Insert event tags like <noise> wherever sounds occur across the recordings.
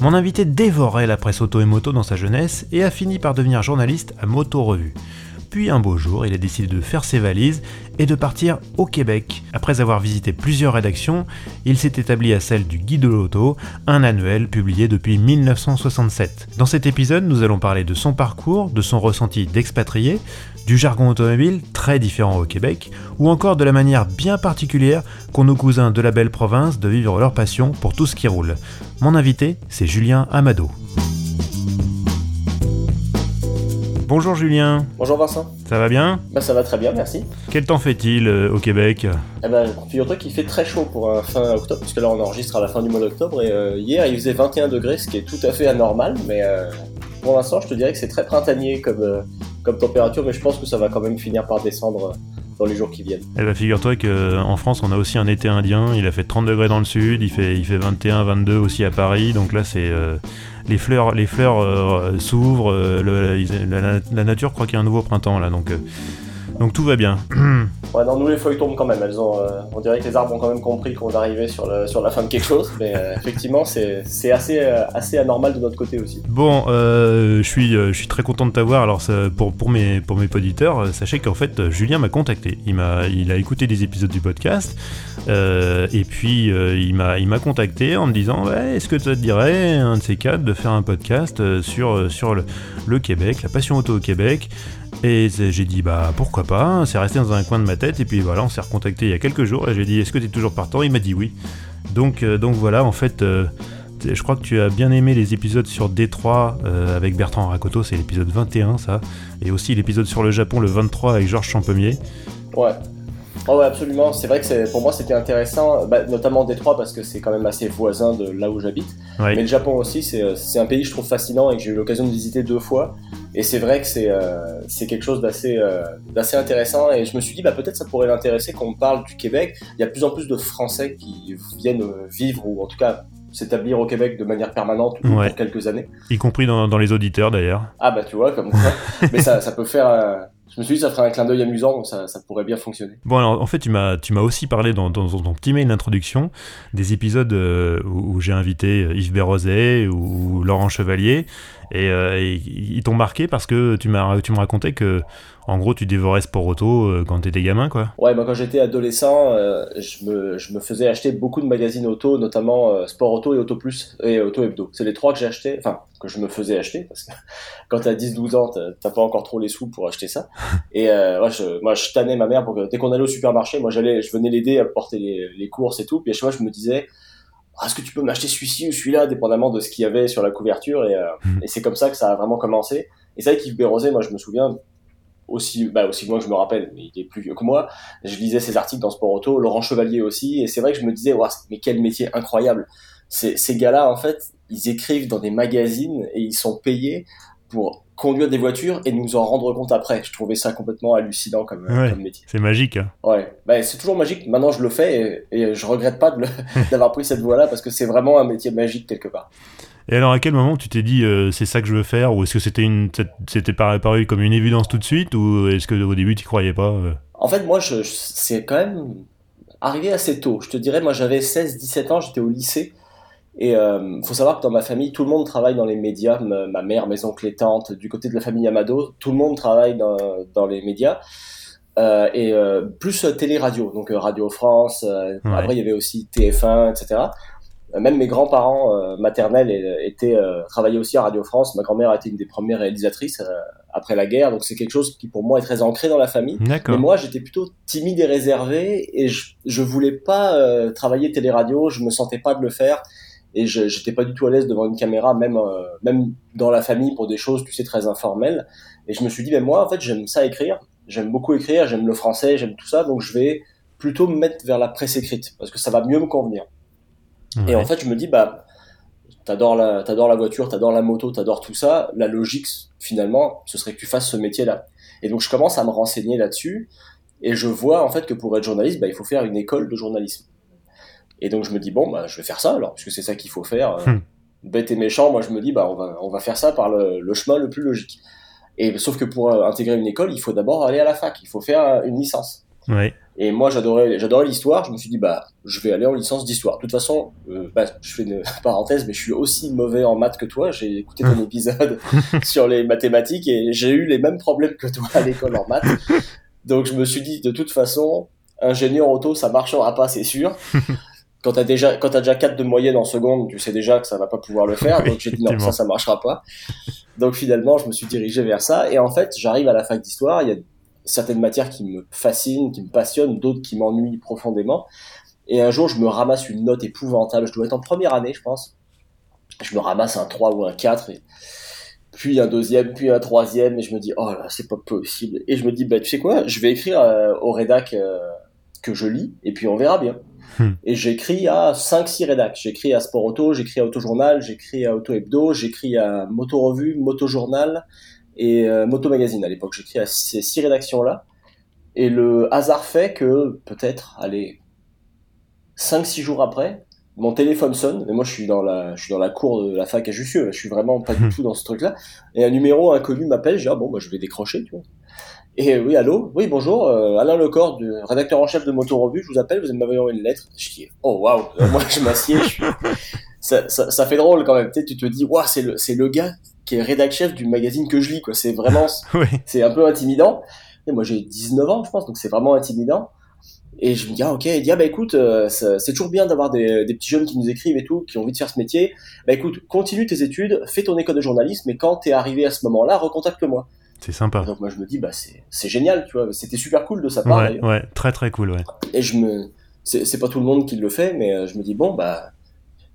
Mon invité dévorait la presse auto et moto dans sa jeunesse et a fini par devenir journaliste à Moto Revue. Puis un beau jour, il a décidé de faire ses valises et de partir au Québec. Après avoir visité plusieurs rédactions, il s'est établi à celle du Guide de l'auto, un annuel publié depuis 1967. Dans cet épisode, nous allons parler de son parcours, de son ressenti d'expatrié, du jargon automobile très différent au Québec, ou encore de la manière bien particulière qu'ont nos cousins de la belle province de vivre leur passion pour tout ce qui roule. Mon invité, c'est Julien Amado. Bonjour Julien. Bonjour Vincent. Ça va bien? Bah ça va très bien, merci. Quel temps fait-il euh, au Québec? Eh ben, figure-toi qu'il fait très chaud pour un fin octobre, puisque là on enregistre à la fin du mois d'octobre, et euh, hier il faisait 21 degrés, ce qui est tout à fait anormal, mais euh, pour l'instant je te dirais que c'est très printanier comme, comme température, mais je pense que ça va quand même finir par descendre dans les jours qui viennent. Eh ben, figure-toi qu'en France, on a aussi un été indien. Il a fait 30 degrés dans le sud, il fait, il fait 21, 22 aussi à Paris. Donc là, c'est les fleurs, les fleurs euh, s'ouvrent. Euh, la, la, nature croit qu'il y a un nouveau printemps là. Donc, euh, donc tout va bien. <clears throat> Ouais, non, nous les feuilles tombent quand même. Elles ont, euh, on dirait que les arbres ont quand même compris qu'on arrivait sur, le, sur la fin de quelque chose. Mais euh, <laughs> effectivement, c'est assez, euh, assez anormal de notre côté aussi. Bon, je suis, je suis très content de t'avoir. Alors pour, pour mes, pour mes auditeurs, sachez qu'en fait, Julien m'a contacté. Il a écouté des épisodes du podcast et puis il m'a, il m'a contacté en me disant, ouais, est-ce que ça te dirait un de ces quatre de faire un podcast sur, sur le, le Québec, la passion auto au Québec? Et j'ai dit bah pourquoi pas, c'est resté dans un coin de ma tête et puis voilà, on s'est recontacté il y a quelques jours et j'ai dit est-ce que tu es toujours partant? Il m'a dit oui. Donc, euh, donc voilà, en fait, euh, je crois que tu as bien aimé les épisodes sur Détroit euh, avec Bertrand Rakoto, c'est l'épisode 21 ça, et aussi l'épisode sur le Japon le 23 avec Georges Champemier. Ouais. Oh ouais, absolument. C'est vrai que pour moi c'était intéressant, bah, notamment Détroit parce que c'est quand même assez voisin de là où j'habite. Mais le Japon aussi, c'est un pays que je trouve fascinant et que j'ai eu l'occasion de visiter deux fois. Et c'est vrai que c'est euh, quelque chose euh, d'assez intéressant. Et je me suis dit, bah, peut-être ça pourrait l'intéresser qu'on parle du Québec. Il y a de plus en plus de Français qui viennent euh, vivre, ou en tout cas s'établir au Québec de manière permanente pour quelques années. Y compris dans, dans les auditeurs d'ailleurs. Ah bah tu vois, comme ça. <laughs> Mais ça, ça peut faire... Euh, je me suis dit ça ferait un clin d'œil amusant, donc ça, pourrait bien fonctionner. Bon alors en fait tu m'as aussi parlé dans, ton petit mail d'introduction des épisodes où, où j'ai invité Yves Bérozet ou Laurent Chevalier et, euh, ils t'ont marqué parce que tu me racontais que en gros, tu dévorais Sport Auto euh, quand t'étais gamin, quoi Ouais, moi quand j'étais adolescent, euh, je, me, je, me, faisais acheter beaucoup de magazines auto, notamment euh, Sport Auto et Auto Plus et Auto Hebdo. C'est les trois que j'ai acheté, enfin, que je me faisais acheter, parce que <laughs> quand t'as 10-12 ans, t'as pas encore trop les sous pour acheter ça. <laughs> Et moi, je, moi, je tannais ma mère pour que dès qu'on allait au supermarché, moi, j'allais, je venais l'aider à porter les, les, courses et tout. Puis à chaque fois, je me disais, ah, est-ce que tu peux m'acheter celui-ci ou celui-là, dépendamment de ce qu'il y avait sur la couverture? Et, mmh. et c'est comme ça que ça a vraiment commencé. Et c'est vrai qu'Yves Bérosé, moi, je me souviens, aussi, bah, aussi loin que je me rappelle, mais il est plus vieux que moi. Je lisais ses articles dans Sport Auto, Laurent Chevalier aussi, et c'est vrai que je me disais, mais quel métier incroyable. Ces, ces gars-là, en fait, ils écrivent dans des magazines et ils sont payés pour conduire des voitures et nous en rendre compte après. Je trouvais ça complètement hallucinant comme, comme métier. C'est magique. Hein. Ouais, bah, c'est toujours magique. Maintenant, je le fais et, et je regrette pas <laughs> d'avoir pris cette voie-là parce que c'est vraiment un métier magique quelque part. Et alors, à quel moment tu t'es dit euh, c'est ça que je veux faire Ou est-ce que c'était une, c'était paru comme une évidence tout de suite Ou est-ce que au début tu croyais pas euh? En fait, moi, je, c'est quand même arrivé assez tôt. Je te dirais, moi, j'avais 16-17 ans, j'étais au lycée. Et euh, faut savoir que dans ma famille, tout le monde travaille dans les médias. Ma, mère, mes oncles et tantes, du côté de la famille Amado, tout le monde travaille dans, dans les médias. Euh, et euh, plus télé-radio, donc Radio France. Après, il y avait aussi TF1, etc. Euh, même mes grands-parents euh, maternels étaient euh, travaillaient aussi à Radio France. Ma grand-mère a été une des premières réalisatrices après la guerre, donc c'est quelque chose qui pour moi est très ancré dans la famille. Mais moi, j'étais plutôt timide et réservé et je, je voulais pas travailler télé-radio. Je me sentais pas de le faire et je j'étais pas du tout à l'aise devant une caméra, même même dans la famille pour des choses, tu sais, très informelles. Et je me suis dit, mais moi, en fait, j'aime ça écrire. J'aime beaucoup écrire. J'aime le français. J'aime tout ça. Donc je vais plutôt me mettre vers la presse écrite parce que ça va mieux me convenir. Et en fait, je me dis, bah, t'adores la, t'adores la voiture, t'adores la moto, t'adores tout ça, la logique, finalement, ce serait que tu fasses ce métier-là. Et donc, je commence à me renseigner là-dessus, et je vois, en fait, que pour être journaliste, bah, il faut faire une école de journalisme. Et donc, je me dis, bon, bah, je vais faire ça, alors, parce que c'est ça qu'il faut faire. Euh, hmm. Bête et méchant, moi, je me dis, bah, on va, on va faire ça par le, le chemin le plus logique. Et sauf que pour euh, intégrer une école, il faut d'abord aller à la fac, il faut faire une licence. Ouais. Et moi, j'adorais, j'adorais l'histoire. Je me suis dit, bah, je vais aller en licence d'histoire. De toute façon, euh, bah, je fais une <laughs> parenthèse, mais je suis aussi mauvais en maths que toi. J'ai écouté ton <laughs> épisode <laughs> sur les mathématiques et j'ai eu les mêmes problèmes que toi à l'école en maths. Donc, je me suis dit, de toute façon, ingénieur auto, ça marchera pas, c'est sûr. Quand t'as déjà, quand as déjà 4 de moyenne en seconde, tu sais déjà que ça va pas pouvoir le faire. donc, j'ai dit, non, ça, ça marchera pas. Donc, finalement, je me suis dirigé vers ça. Et en fait, j'arrive à la fac d'histoire. Il y a certaines matières qui me fascinent, qui me passionnent, d'autres qui m'ennuient profondément. Et un jour, je me ramasse une note épouvantable. Je dois être en première année, je pense. Je me ramasse un 3 ou un 4. Et puis un deuxième, puis un troisième. Et je me dis, oh là, c'est pas possible. Et je me dis, bah, tu sais quoi, je vais écrire euh, au rédac euh, que je lis, et puis on verra bien. Hmm. Et j'écris à 5-6 rédacs. J'écris à Sport Auto, j'écris à Auto Journal, j'écris à Auto Hebdo, j'écris à Moto Revue, Moto Journal, et euh, Moto Magazine à l'époque. J'écris à ces six rédactions-là. Et le hasard fait que peut-être, allez, 5-6 jours après, mon téléphone sonne, mais moi je suis dans la, je suis dans la cour de la fac à Jussieu, je suis vraiment pas du <laughs> tout dans ce truc-là. Et un numéro inconnu m'appelle, je dis ah bon bah je vais décrocher, tu vois. Et oui, allô, oui bonjour, euh, Alain Lecor, du rédacteur en chef de Moto Revue, je vous appelle, vous m'avez envoyé une lettre. Je dis oh waouh, moi je m'assieds, je suis... ça, ça, ça, fait drôle quand même, tu, sais, tu te dis waouh c'est le, c'est le gars qui est rédac chef du magazine que je lis, quoi. C'est vraiment, <laughs> c'est un peu intimidant. Et moi, j'ai 19 ans, je pense, donc c'est vraiment intimidant. Et je me dis, ah, ok, il dit, ah, bah écoute, euh, c'est toujours bien d'avoir des, des, petits jeunes qui nous écrivent et tout, qui ont envie de faire ce métier. Bah écoute, continue tes études, fais ton école de journalisme, et quand t'es arrivé à ce moment-là, recontacte-moi. C'est sympa. donc moi, je me dis, bah c'est génial, tu vois. C'était super cool de sa part. Ouais, ouais, très très cool, ouais. Et je me, c'est pas tout le monde qui le fait, mais euh, je me dis, bon, bah,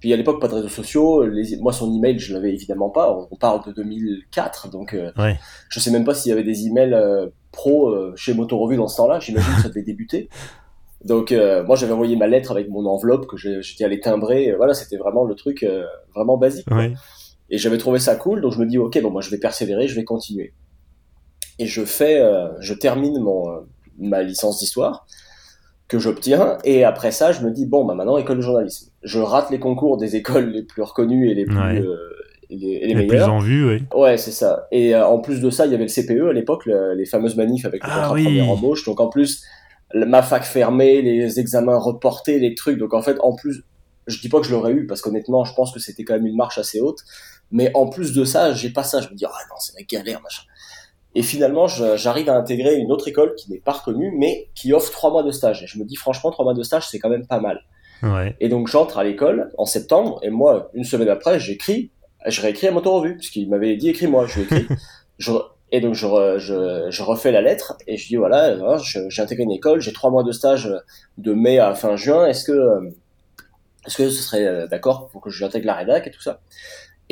puis à l'époque, pas de réseaux sociaux. Les... Moi, son email, je l'avais évidemment pas. On parle de 2004, donc euh, ouais. je sais même pas s'il y avait des emails euh, pro euh, chez Motorevue dans ce temps-là. J'imagine que ça devait débuter. <laughs> Donc euh, moi, j'avais envoyé ma lettre avec mon enveloppe que j'étais allé timbrer. Voilà, c'était vraiment le truc vraiment basique. Ouais. Et j'avais trouvé ça cool, donc je me dis ok, bon moi je vais persévérer, je vais continuer. Et je fais, je termine mon ma licence d'histoire que j'obtiens. Et après ça, je me dis, bon, bah maintenant, école de journalisme. Je rate les concours des écoles les plus reconnues et les plus, euh, les, les, plus en vue, oui. Ouais, c'est ça. Et euh, en plus de ça, il y avait le CPE à l'époque, les fameuses manifs avec le ah, contrat première embauche. Donc en plus, ma fac fermée, les examens reportés, les trucs. Donc en fait, en plus, je dis pas que je l'aurais eu parce qu'honnêtement, je pense que c'était quand même une marche assez haute. Mais en plus de ça, j'ai pas ça. Je me dis, ah non, c'est la galère, machin. Et finalement, j'arrive à intégrer une autre école qui n'est pas reconnue, mais qui offre trois mois de stage. Et je me dis, franchement, trois mois de stage, c'est quand même pas mal. Ouais. Et donc, j'entre à l'école en septembre, et moi, une semaine après, j'écris, je réécris à Moto Revue, puisqu'il m'avait dit, écris-moi, je écris. <laughs> je, et donc, je, je, je, refais la lettre, et je dis, voilà, hein, j'ai intégré une école, j'ai trois mois de stage de mai à fin juin, est-ce que, est-ce que ce serait euh, d'accord pour que j'intègre la rédac et tout ça?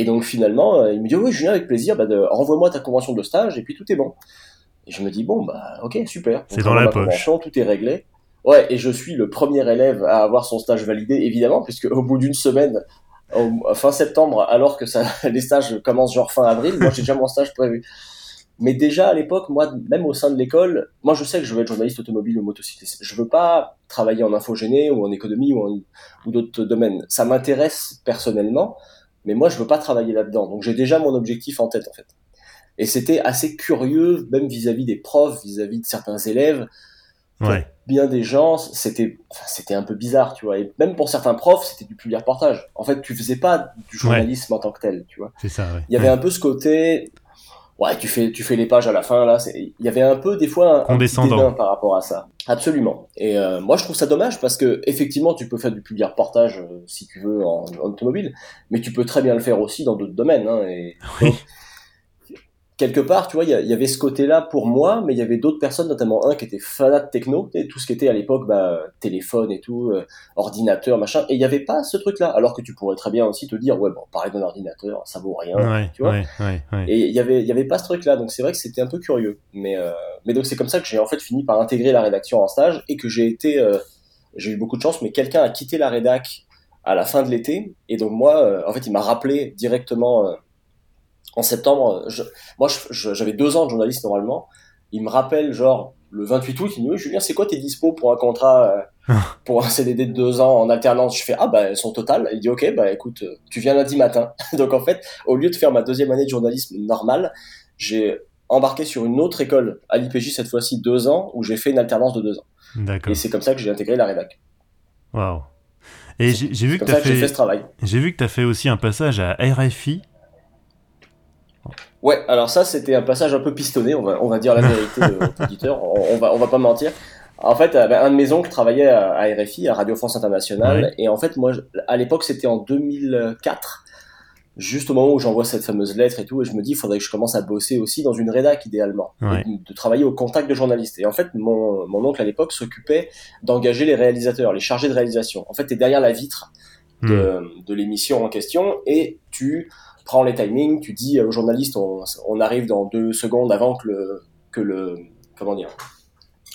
Et donc finalement, euh, il me dit oui, Julien, avec plaisir, bah, renvoie-moi ta convention de stage et puis tout est bon. Et je me dis bon bah ok super. C'est dans la poche. tout est réglé. Ouais, et je suis le premier élève à avoir son stage validé évidemment, puisque au bout d'une semaine, fin septembre, alors que ça, <laughs> les stages commencent genre fin avril, moi j'ai déjà mon stage prévu. Mais déjà à l'époque, moi, même au sein de l'école, moi je sais que je veux être journaliste automobile ou motocycliste. Je veux pas travailler en infogénie ou en économie ou, ou d'autres domaines. Ça m'intéresse personnellement, mais moi je veux pas travailler là-dedans. Donc j'ai déjà mon objectif en tête en fait. Et c'était assez curieux, même vis-à-vis des profs, vis-à-vis de certains élèves. Ouais. Bien des gens, c'était, enfin, c'était un peu bizarre, tu vois. Et même pour certains profs, c'était du public reportage. En fait, tu faisais pas du journalisme en tant que tel, tu vois. C'est ça. Ouais. Il y avait un peu ce côté, ouais, tu fais, tu fais les pages à la fin là. Il y avait un peu des fois un, un par rapport à ça. Absolument. Et euh, moi, je trouve ça dommage parce que effectivement, tu peux faire du public reportage euh, si tu veux en, en, automobile, mais tu peux très bien le faire aussi dans d'autres domaines. Hein, et oui quelque part, tu vois, il y, avait ce côté-là pour moi, mais il y avait d'autres personnes, notamment un qui était fanat de techno, et tout ce qui était à l'époque, bah, téléphone et tout, euh, ordinateur, machin, et il n'y avait pas ce truc-là, alors que tu pourrais très bien aussi te dire, ouais, bon, parler d'un ordinateur, ça vaut rien, tu vois. et il y avait, y avait pas ce truc-là, donc c'est vrai que c'était un peu curieux, mais, euh, mais donc c'est comme ça que j'ai en fait fini par intégrer la rédaction en stage et que j'ai été, euh, j'ai eu beaucoup de chance, mais quelqu'un a quitté la rédac à la fin de l'été. Et donc moi, en fait, il m'a rappelé directement en septembre. moi, j'avais deux ans de journaliste normalement. Il me rappelle genre le 28 août, il me dit oui, Julien, c'est quoi tes dispo pour un contrat, euh, pour un CDD de deux ans en alternance? Je fais ah bah elles sont totales. Il dit ok bah écoute, euh, tu viens lundi matin. <laughs> Donc en fait, au lieu de faire ma deuxième année de journalisme normale, j'ai embarqué sur une autre école à l'IPJ cette fois-ci deux ans où j'ai fait une alternance de deux ans. D'accord. Et c'est comme ça que j'ai intégré la rédac. Waouh. Et j'ai vu que tu as fait, fait ce travail. J'ai vu que tu as fait aussi un passage à RFI Ouais, alors ça c'était un passage un peu pistonné, on va, on va dire la vérité aux <laughs> auditeurs, on, va, on va pas mentir. En fait, euh, ben, un de mes oncles travaillait à, RFI, à Radio France Internationale, et en fait, moi, à l'époque, c'était en 2004, juste au moment où j'envoie cette fameuse lettre et tout, et je me dis, il faudrait que je commence à bosser aussi dans une rédac, idéalement, de travailler au contact de journalistes. Et en fait, mon, mon oncle à l'époque s'occupait d'engager les réalisateurs, les chargés de réalisation. En fait, tu es derrière la vitre de, hmm. de l'émission en question, et tu prends les timings, tu dis aux journalistes, on, arrive dans deux secondes avant que le, que le, comment dire,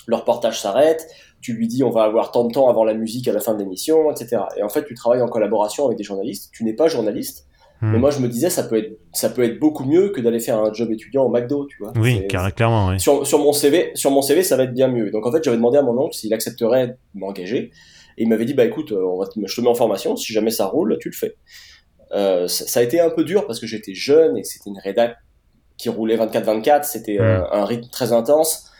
le reportage s'arrête, tu lui dis on va avoir tant de temps avant la musique à la fin de l'émission, etc. Et en fait, tu travailles en collaboration avec des journalistes, tu n'es pas journaliste, hmm. mais moi je me disais ça peut être, ça peut être beaucoup mieux que d'aller faire un job étudiant au McDo, tu vois. Oui, clairement, oui. Sur, sur, mon CV, sur mon CV, ça va être bien mieux. Donc en fait, j'avais demandé à mon oncle s'il accepterait de m'engager. Et il m'avait dit, bah écoute, on va je te mets en formation, si jamais ça roule, tu le fais. Euh, ça, a été un peu dur parce que j'étais jeune et c'était une rédac qui roulait 24-24, c'était euh, un rythme très intense.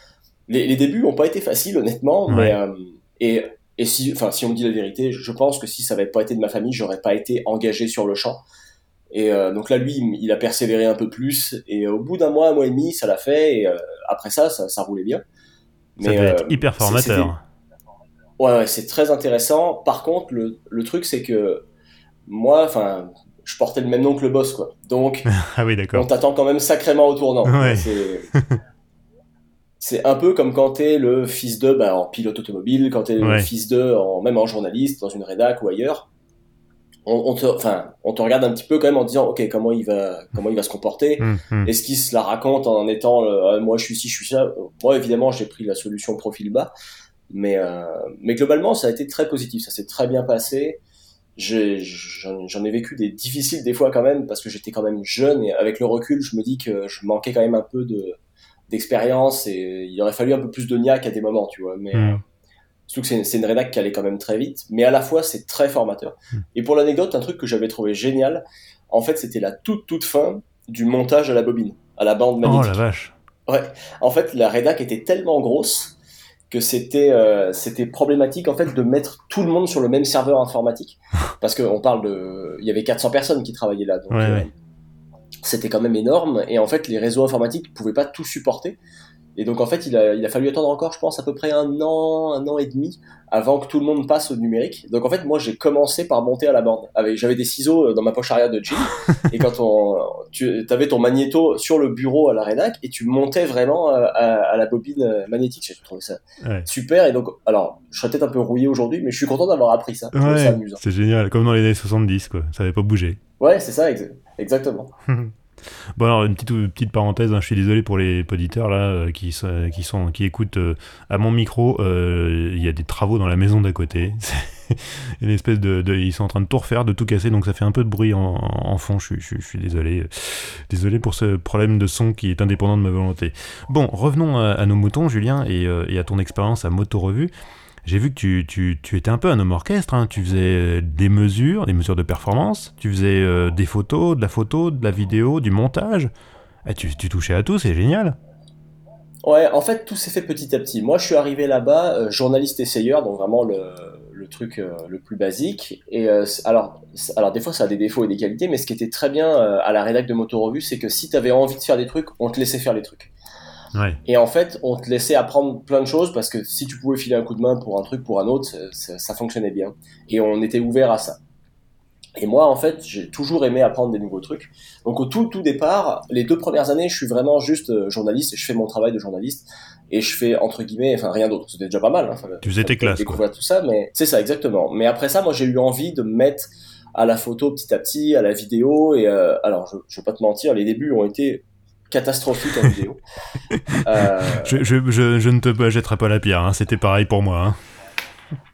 Les, les débuts n'ont pas été faciles, honnêtement, mais euh, et, et si, enfin, si on me dit la vérité, je, pense que si ça n'avait pas été de ma famille, j'aurais pas été engagé sur le champ. Et donc là, lui, il, a persévéré un peu plus. Et au bout d'un mois, un mois et demi, ça l'a fait. Et après ça, ça, ça, roulait bien. Ça Mais, être hyper formateur. Ouais, ouais c'est très intéressant. Par contre, le, le truc, c'est que moi, enfin, je portais le même nom que le boss, quoi. Donc, <laughs> ah oui, on t'attend quand même sacrément au tournant. <laughs> C'est un peu comme quand t'es le fils de, bah, en pilote automobile, quand t'es le fils de, en, même en journaliste, dans une rédac ou ailleurs. On, te, enfin, on te regarde un petit peu quand même en disant, ok, comment il va, comment il va se comporter? Hum, hum. Est-ce qu'il se la raconte en étant, ah, moi je suis ci, je suis ça? Moi, évidemment, j'ai pris la solution profil bas, mais, euh, mais globalement, ça a été très positif. Ça s'est très bien passé j'en ai vécu des difficiles des fois quand même parce que j'étais quand même jeune et avec le recul je me dis que je manquais quand même un peu de d'expérience et il aurait fallu un peu plus de niaque à des moments tu vois. Mais mm. euh, surtout que c'est une rédac qui allait quand même très vite mais à la fois c'est très formateur. Mm. et pour l'anecdote un truc que j'avais trouvé génial en fait c'était la toute toute fin du montage à la bobine à la bande magnétique oh la vache. Ouais. En fait la rédac était tellement grosse que c'était euh, c'était problématique en fait de mettre tout le monde sur le même serveur informatique. <laughs> Parce qu'on parle de il y avait 400 personnes qui travaillaient là donc euh, c'était quand même énorme. Et en fait les réseaux informatiques pouvaient pas tout supporter et donc en fait, il a, il a fallu attendre encore, je pense, à peu près un an, un an et demi avant que tout le monde passe au numérique. Donc en fait, moi, j'ai commencé par monter à la bande. J'avais des ciseaux euh, dans ma poche arrière de jean. <laughs> et quand on, tu avais ton magnéto sur le bureau à la rédac et tu montais vraiment euh, à, la bobine euh, magnétique. J'ai trouvé ça super. Et donc, alors, je serais peut-être un peu rouillé aujourd'hui, mais je suis content d'avoir appris ça. c'est génial, comme dans les années 70, quoi. Ça n'avait pas bougé. Ouais, c'est ça, exactement. <laughs> Bon alors une petite petite parenthèse, hein, je suis désolé pour les auditeurs là euh, qui qui sont qui écoutent euh, à mon micro, euh, il y a des travaux dans la maison d'à côté. <laughs> une espèce de, ils sont en train de tout refaire, de tout casser, donc ça fait un peu de bruit en, fond. Je, je, suis désolé, désolé pour ce problème de son qui est indépendant de ma volonté. Bon, revenons à, nos moutons, Julien, et, et à ton expérience à Moto Revue j'ai vu que tu, tu, tu, étais un peu un homme orchestre, hein. tu faisais euh, des mesures, des mesures de performance, tu faisais euh, des photos, de la photo, de la vidéo, du montage. Et tu, tu touchais à tout, c'est génial. Ouais, en fait, tout s'est fait petit à petit. Moi, je suis arrivé là-bas, euh, journaliste essayeur, donc vraiment le, le truc le plus basique. Et alors, alors, des fois, ça a des défauts et des qualités, mais ce qui était très bien à la rédac de Moto Revue, c'est que si tu avais envie de faire des trucs, on te laissait faire les trucs. Et en fait, on te laissait apprendre plein de choses parce que si tu pouvais filer un coup de main pour un truc, pour un autre, ça, fonctionnait bien. Et on était ouvert à ça. Et moi, en fait, j'ai toujours aimé apprendre des nouveaux trucs. Donc, au tout, tout départ, les deux premières années, je suis vraiment juste euh, journaliste et je fais mon travail de journaliste et je fais entre guillemets, enfin rien d'autre. C'était déjà pas mal. Hein. tu faisais tes classes. Découvrir tout ça, mais c'est ça exactement. Mais après ça, moi, j'ai eu envie de me mettre à la photo petit à petit, à la vidéo et euh, alors, je, je vais pas te mentir, les débuts ont été catastrophique en vidéo. <laughs> Euh, je, je, je, ne te jetterai pas la pierre, hein. c'était pareil pour moi. Hein.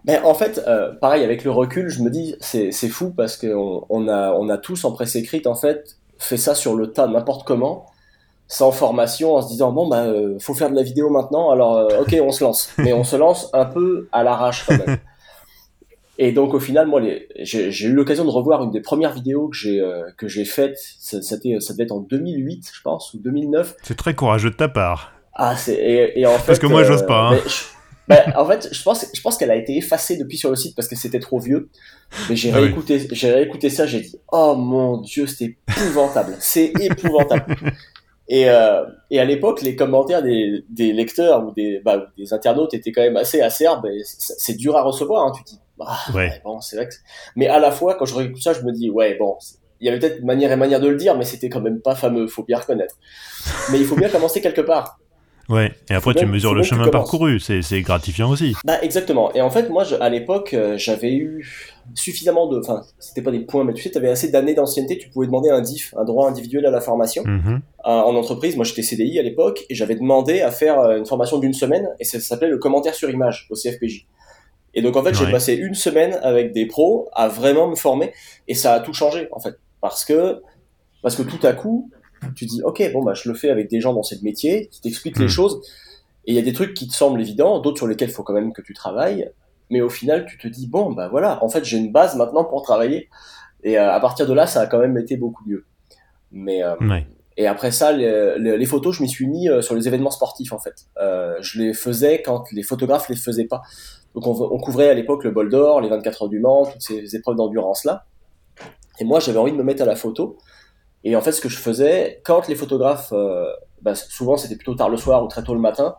Mais en fait, euh, pareil, avec le recul, je me dis, c'est fou parce qu'on on a, on a tous en presse écrite, en fait, fait ça sur le tas, n'importe comment, sans formation, en se disant, bon, bah, euh, faut faire de la vidéo maintenant, alors, ok, on se lance. Mais on se lance un peu à l'arrache quand même. <laughs> Et donc au final, moi, j'ai eu l'occasion de revoir une des premières vidéos que j'ai euh, que j'ai faites. Ça, ça, ça devait être en 2008, je pense, ou 2009. C'est très courageux de ta part. Ah, c'est et, et, en fait. Parce que moi, j'ose pas. Hein. bah, en fait, je pense, je pense qu'elle a été effacée depuis sur le site parce que c'était trop vieux. Mais j'ai ah réécouté, j'ai réécouté ça, j'ai dit, oh mon dieu, c'était épouvantable. C'est épouvantable. Et, euh, et à l'époque, les commentaires des, des lecteurs ou des, bah, des internautes étaient quand même assez acerbes. C'est dur à recevoir. Hein. Tu dis, bah, ouais. bon, c'est vrai que mais à la fois, quand je réécoute ça, je me dis, ouais, bon, il y avait peut-être manière et manière de le dire, mais c'était quand même pas fameux, faut bien reconnaître. Mais il faut bien commencer quelque part. Ouais, et après tu mesures le chemin parcouru, c'est gratifiant aussi. Bah exactement, et en fait moi à l'époque euh, j'avais eu suffisamment de... Enfin c'était pas des points, mais tu sais, tu avais assez d'années d'ancienneté, tu pouvais demander un DIF, un droit individuel à la formation. Mm-hmm. en entreprise, moi j'étais CDI à l'époque, et j'avais demandé à faire euh, une formation d'une semaine, et ça s'appelait le commentaire sur image au CFPJ. Et donc en fait, j'ai passé une semaine avec des pros à vraiment me former et ça a tout changé en fait parce que parce que tout à coup, tu dis OK, bon bah je le fais avec des gens dans ce métier qui t'expliquent les hmm. choses et il y a des trucs qui te semblent évidents, d'autres sur lesquels il faut quand même que tu travailles, mais au final, tu te dis bon bah voilà, en fait, j'ai une base maintenant pour travailler et euh, à partir de là, ça a quand même été beaucoup mieux. Mais euh, Et après ça, les, les, photos, je m'y suis mis euh, sur les événements sportifs en fait. je les faisais quand les photographes les faisaient pas. Donc on, couvrait à l'époque le bol d'or, les 24 heures du Mans, toutes ces épreuves d'endurance là. Et moi j'avais envie de me mettre à la photo. Et en fait ce que je faisais, quand les photographes, euh, bah, souvent c'était plutôt tard le soir ou très tôt le matin,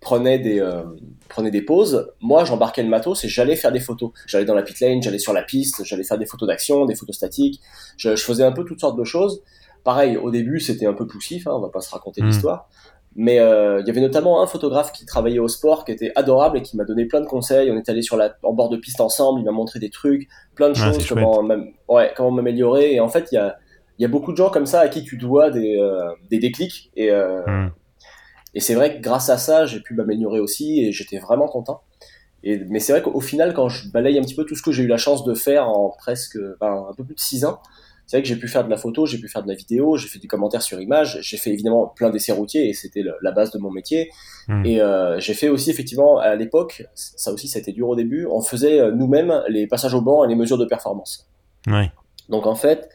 prenaient des, euh, prenaient des pauses, moi j'embarquais le matos et j'allais faire des photos. J'allais dans la pit lane, j'allais sur la piste, j'allais faire des photos d'action, des photos statiques. Je, je, faisais un peu toutes sortes de choses. Pareil, au début c'était un peu poussif, hein, on va pas se raconter mmh. l'histoire. Mais euh, il y avait notamment un photographe qui travaillait au sport, qui était adorable et qui m'a donné plein de conseils. On est allé sur la, en bord de piste ensemble, il m'a montré des trucs, plein de ah, choses, comment, ouais, comment m'améliorer. Et en fait, il y a, y a beaucoup de gens comme ça à qui tu dois des, euh, des déclics. Et, euh, hmm. et c'est vrai que grâce à ça, j'ai pu m'améliorer aussi et j'étais vraiment content. Et, mais c'est vrai qu'au final, quand je balaye un petit peu tout ce que j'ai eu la chance de faire en presque un peu plus de six ans, c'est vrai que j'ai pu faire de la photo, j'ai pu faire de la vidéo, j'ai fait des commentaires sur images, j'ai fait évidemment plein d'essais routiers et c'était la base de mon métier. Hmm. Et euh, j'ai fait aussi effectivement à l'époque, ça aussi ça a été dur au début, on faisait euh, nous-mêmes les passages au banc et les mesures de performance. Ouais. Donc en fait,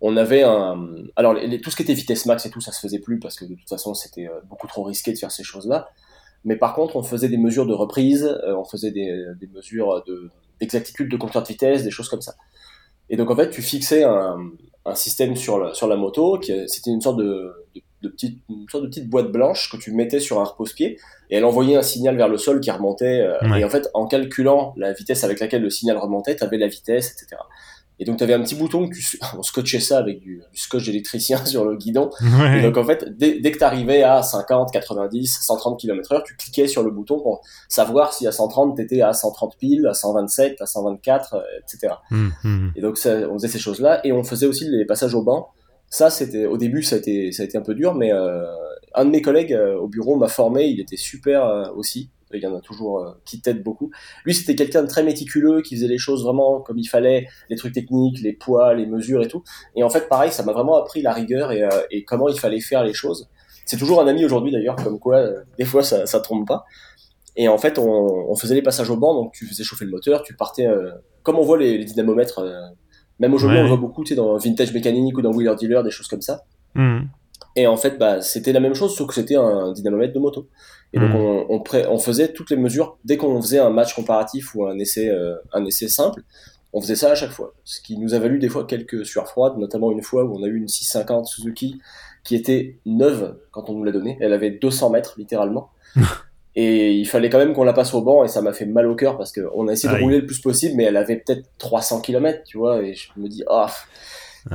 on avait un, alors tout ce qui était vitesse max et tout ça se faisait plus parce que de toute façon c'était euh, beaucoup trop risqué de faire ces choses-là. Mais par contre, on faisait des mesures de reprise, euh, on faisait des, des mesures de d'exactitude de compteur de vitesse, des choses comme ça. Et donc en fait, tu fixais un, un système sur la, sur la moto, qui c'était une sorte de, de, de, petite, une sorte de petite boîte blanche que tu mettais sur un repose-pied, et elle envoyait un signal vers le sol qui remontait. Euh, et en fait, en calculant la vitesse avec laquelle le signal remontait, tu avais la vitesse, etc. Et donc, tu avais un petit bouton, que tu, <laughs> on scotchait ça avec du, du scotch d'électricien <laughs> sur le guidon. Et donc, en fait, dès, dès que tu arrivais à 50, 90, 130 km heure, tu cliquais sur le bouton pour savoir si à 130, tu étais à 130 piles, à 127, à 124, etc. Et donc, ça, on faisait ces choses-là. Et on faisait aussi les passages au banc. Ça, c'était au début, ça a été, ça a été un peu dur, mais euh, un de mes collègues euh, au bureau m'a formé. Il était super euh, aussi il y en a toujours euh, qui t'aident beaucoup. Lui, c'était quelqu'un de très méticuleux, qui faisait les choses vraiment comme il fallait, les trucs techniques, les poids, les mesures et tout. Et en fait, pareil, ça m'a vraiment appris la rigueur et, euh, et, comment il fallait faire les choses. C'est toujours un ami aujourd'hui d'ailleurs, comme quoi euh, des fois ça, ça trompe pas. Et en fait, on, on, faisait les passages au banc, donc tu faisais chauffer le moteur, tu partais, comme on voit les, les dynamomètres, même aujourd'hui on voit beaucoup, tu sais, dans Vintage Mécanique ou dans Wheeler Dealer, des choses comme ça. Mmh. Et en fait, bah, c'était la même chose, sauf que c'était un dynamomètre de moto. Et donc, hmm. on, on, on, faisait toutes les mesures dès qu'on faisait un match comparatif ou un essai, euh, un essai simple. On faisait ça à chaque fois, ce qui nous a valu des fois quelques sueurs froides, notamment une fois où on a eu une 650 Suzuki qui était neuve quand on nous l'a donnée. Elle avait 200 mètres littéralement. <laughs> et il fallait quand même qu'on la passe au banc et ça m'a fait mal au cœur parce qu'on a essayé de rouler le plus possible, mais elle avait peut-être 300 km, tu vois. Et je me dis, ah,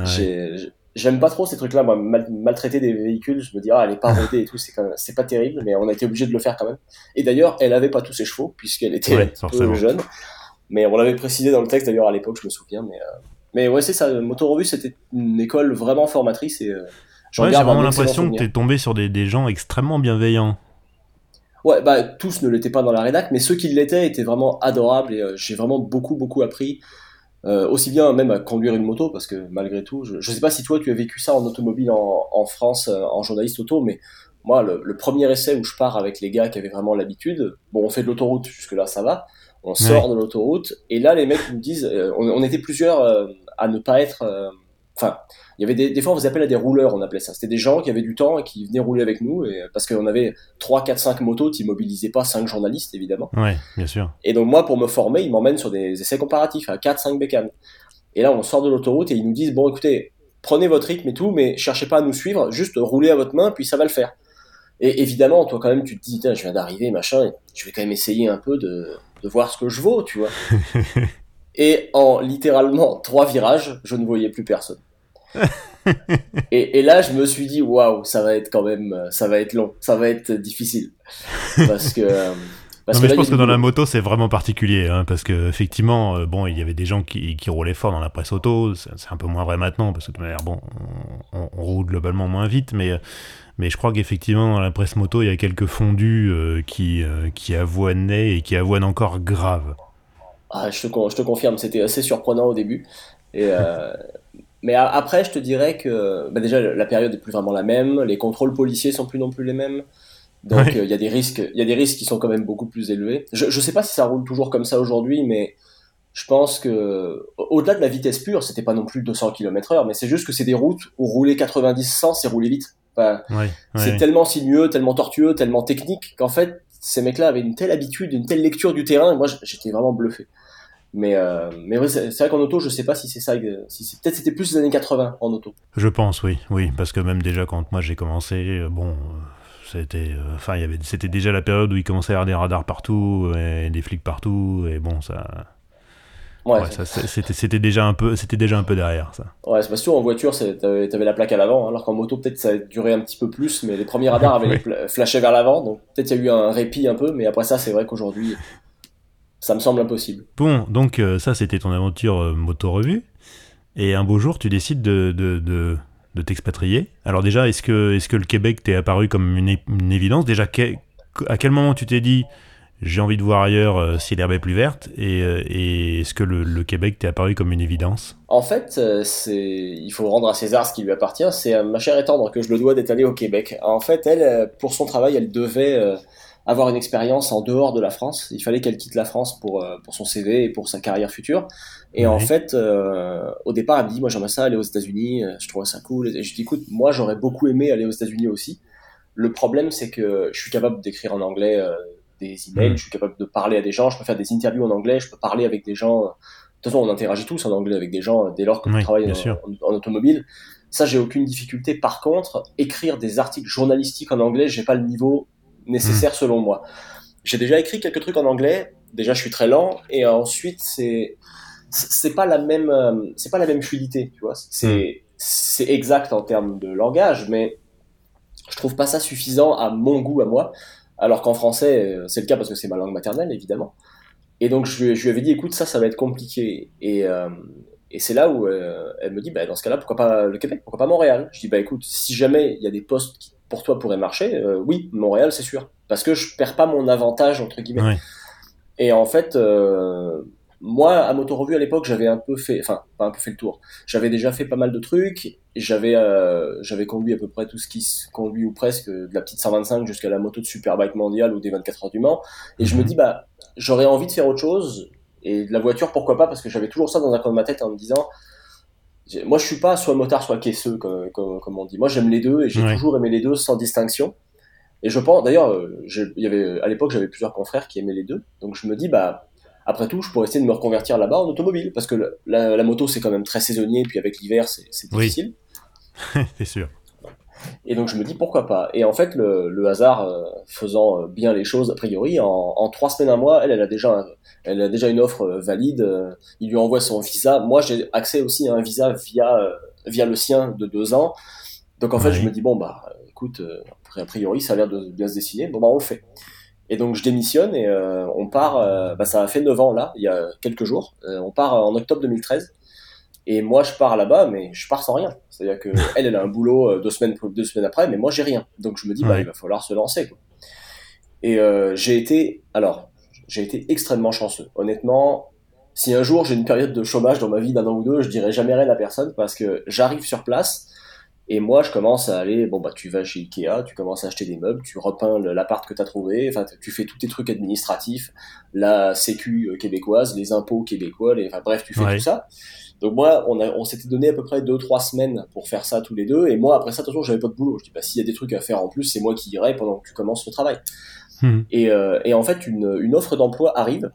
j'ai j'aime pas trop ces trucs-là. Moi, maltraiter des véhicules, je me dis, ah, elle est pas rodée et tout, c'est c'est pas terrible, mais on a été obligé de le faire quand même. Et d'ailleurs, elle avait pas tous ses chevaux, puisqu'elle était un peu jeune. Mais on l'avait précisé dans le texte d'ailleurs à l'époque, je me souviens. Mais, euh... mais ouais, c'est ça. Motorevue, c'était une école vraiment formatrice et euh, j'ai vraiment l'impression que t'es tombé sur des, des gens extrêmement bienveillants. Ouais, bah tous ne l'étaient pas dans la rédac, mais ceux qui l'étaient étaient vraiment adorables et j'ai vraiment beaucoup beaucoup appris. Aussi bien même à conduire une moto parce que malgré tout, je, je sais pas si toi tu as vécu ça en automobile en, en France en journaliste auto, mais moi, le, premier essai où je pars avec les gars qui avaient vraiment l'habitude, bon, on fait de l'autoroute, jusque-là, ça va. On sort de l'autoroute, et là, les mecs nous disent, euh, on, était plusieurs euh, à ne pas être. Enfin, il y avait des, des, fois, on vous appelle à des rouleurs, on appelait ça. C'était des gens qui avaient du temps et qui venaient rouler avec nous, et, parce qu'on avait 3, 4, 5 motos, qui mobilisaient pas 5 journalistes, évidemment. Ouais, bien sûr. Et donc, moi, pour me former, ils m'emmènent sur des essais comparatifs à 4, 5 bécanes. Et là, on sort de l'autoroute et ils nous disent, bon, écoutez, prenez votre rythme et tout, mais cherchez pas à nous suivre, juste roulez à votre main, puis ça va le faire. Et évidemment, toi, quand même, tu te dis, je viens d'arriver, machin, je vais quand même essayer un peu de, de voir ce que je vaux, tu vois. <laughs> et en littéralement trois virages, je ne voyais plus personne. <laughs> et, et, là, je me suis dit, waouh, ça va être quand même, ça va être long, ça va être difficile. Parce que. Parce non, mais je pense que dans la moto, c'est vraiment particulier, hein, parce que effectivement, euh, bon, il y avait des gens qui, qui, roulaient fort dans la presse auto. C'est un peu moins vrai maintenant, parce que de toute manière, bon, on, on roule globalement moins vite, mais mais je crois qu'effectivement, dans la presse moto, il y a quelques fondus euh, qui, euh, qui avoinaient et qui avoinent encore grave. Ah, je, te, je te confirme, c'était assez surprenant au début. Et, euh, mais après, je te dirais que bah déjà, la période n'est plus vraiment la même, les contrôles policiers sont plus non plus les mêmes. Donc il y a des risques, il y a des risques qui sont quand même beaucoup plus élevés. Je ne sais pas si ça roule toujours comme ça aujourd'hui, mais je pense que au-delà de la vitesse pure, c'était pas non plus 200 km/h, mais c'est juste que c'est des routes où rouler 90-100, c'est rouler vite c'est tellement sinueux, tellement tortueux, tellement technique qu'en fait, ces mecs-là avaient une telle habitude, une telle lecture du terrain, et moi j'étais vraiment bluffé. Mais, euh, mais c'est vrai qu'en auto, je sais pas si c'est ça. Si peut-être c'était plus les années 80 en auto. Je pense, oui, oui, parce que même déjà quand moi j'ai commencé, euh, bon, c'était, euh, enfin, il y avait, c'était déjà la période où il commençait à y avoir des radars partout et des flics partout, et bon, ça, Ouais, c'était déjà un peu, c'était déjà un peu derrière ça. Ouais, c'est pas sûr. En voiture, t'avais avais la plaque à l'avant, hein, alors qu'en moto peut-être ça a duré un petit peu plus, mais les premiers radars <laughs> avaient flashé vers l'avant, donc peut-être il y a eu un répit un peu, mais après ça, c'est vrai qu'aujourd'hui, ça me semble impossible. Bon, donc euh, ça, c'était ton aventure euh, moto revue, et un beau jour, tu décides de, de, de, de t'expatrier. Alors déjà, est-ce que, est que le Québec t'est apparu comme une, une évidence? Déjà, à quel moment tu t'es dit j'ai envie de voir ailleurs euh, si l'herbe est plus verte? Et, euh, et est-ce que le, Québec t'est apparu comme une évidence? En fait, euh, c'est il faut rendre à César ce qui lui appartient. C'est ma chère étendre que je le dois d'être allée au Québec. En fait, elle, pour son travail, elle devait avoir une expérience en dehors de la France. Il fallait qu'elle quitte la France pour, pour son CV et pour sa carrière future. Et en fait, au départ, elle me dit, moi j'aimerais ça aller aux États-Unis, je trouve ça cool. Et je dis, écoute, moi j'aurais beaucoup aimé aller aux États-Unis aussi. Le problème, c'est que je suis capable d'écrire en anglais des emails, mm. je suis capable de parler à des gens, je peux faire des interviews en anglais, je peux parler avec des gens. De toute façon, on interagit tous en anglais avec des gens dès lors que oui, travaille en, en, automobile. Ça, j'ai aucune difficulté. Par contre, écrire des articles journalistiques en anglais, j'ai pas le niveau nécessaire mm. selon moi. J'ai déjà écrit quelques trucs en anglais. Déjà, je suis très lent, et ensuite, c'est c'est pas la même euh, c'est pas la même fluidité, tu vois. C'est mm. c'est exact en termes de langage, mais je trouve pas ça suffisant à mon goût à moi. Alors qu'en français, euh, c'est le cas parce que c'est ma langue maternelle, évidemment. Et donc, je, lui avais dit, écoute, ça, ça va être compliqué. Et, euh, et c'est là où euh, elle me dit, bah, dans ce cas-là, pourquoi pas le Québec? Pourquoi pas Montréal? Je dis, bah écoute, si jamais il y a des postes qui, pour toi, pourraient marcher, oui, Montréal, c'est sûr. Parce que je perds pas mon avantage, entre guillemets. Et en fait, moi, à Motorevue à l'époque, j'avais un peu fait, enfin, pas un peu fait le tour. J'avais déjà fait pas mal de trucs. J'avais, euh, j'avais conduit à peu près tout ce qui se conduit ou presque, de la petite 125 jusqu'à la moto de Superbike mondiale ou des 24 heures du Mans. Et je me dis, bah, j'aurais envie de faire autre chose. Et de la voiture, pourquoi pas Parce que j'avais toujours ça dans un coin de ma tête en me disant, moi, je suis pas soit motard, soit caisseux, comme, comme, on dit. Moi, j'aime les deux et j'ai toujours aimé les deux sans distinction. Et je pense, d'ailleurs, euh, il y avait, à l'époque, j'avais plusieurs confrères qui aimaient les deux. Donc, je me dis, bah, après tout, je pourrais essayer de me reconvertir là-bas en automobile, parce que la, moto, c'est quand même très saisonnier, puis avec l'hiver, c'est difficile. Oui. <laughs> c'est sûr. Et donc je me dis pourquoi pas. Et en fait, le, hasard euh, faisant euh, bien les choses, a priori, en, trois semaines, un mois, elle, elle a déjà, elle a déjà une offre euh, valide. il lui envoie son visa. Moi, j'ai accès aussi à un visa via via le sien de deux ans. Donc en fait, je me dis bon bah, écoute, a priori, ça a l'air de bien se dessiner. Bon bah, on le fait. Et donc je démissionne et on part, bah, ça a fait 9 ans là, il y a quelques jours. On part en octobre 2013. Et moi je pars là-bas, mais je pars sans rien. C'est-à-dire que <laughs> elle, elle a un boulot deux semaines, deux semaines après, mais moi j'ai rien. Donc je me dis, bah, il va falloir se lancer. Quoi. Et euh, j'ai été, alors, j'ai été extrêmement chanceux. Honnêtement, si un jour j'ai une période de chômage dans ma vie d'un an ou deux, je dirais jamais rien à personne parce que j'arrive sur place et moi je commence à aller, bon bah tu vas chez Ikea, tu commences à acheter des meubles, tu repeins l'appart que tu as trouvé, enfin tu fais tous tes trucs administratifs, la sécu québécoise, les impôts québécois, les, enfin bref tu fais tout ça. Donc moi, on, a, on s'était donné à peu près 2-3 semaines pour faire ça tous les deux. Et moi, après ça, attention, j'avais pas de boulot. Je dis, bah, s'il y a des trucs à faire en plus, c'est moi qui irai pendant que tu commences le travail. Hmm. Et, euh, et, en fait, une, une offre d'emploi arrive,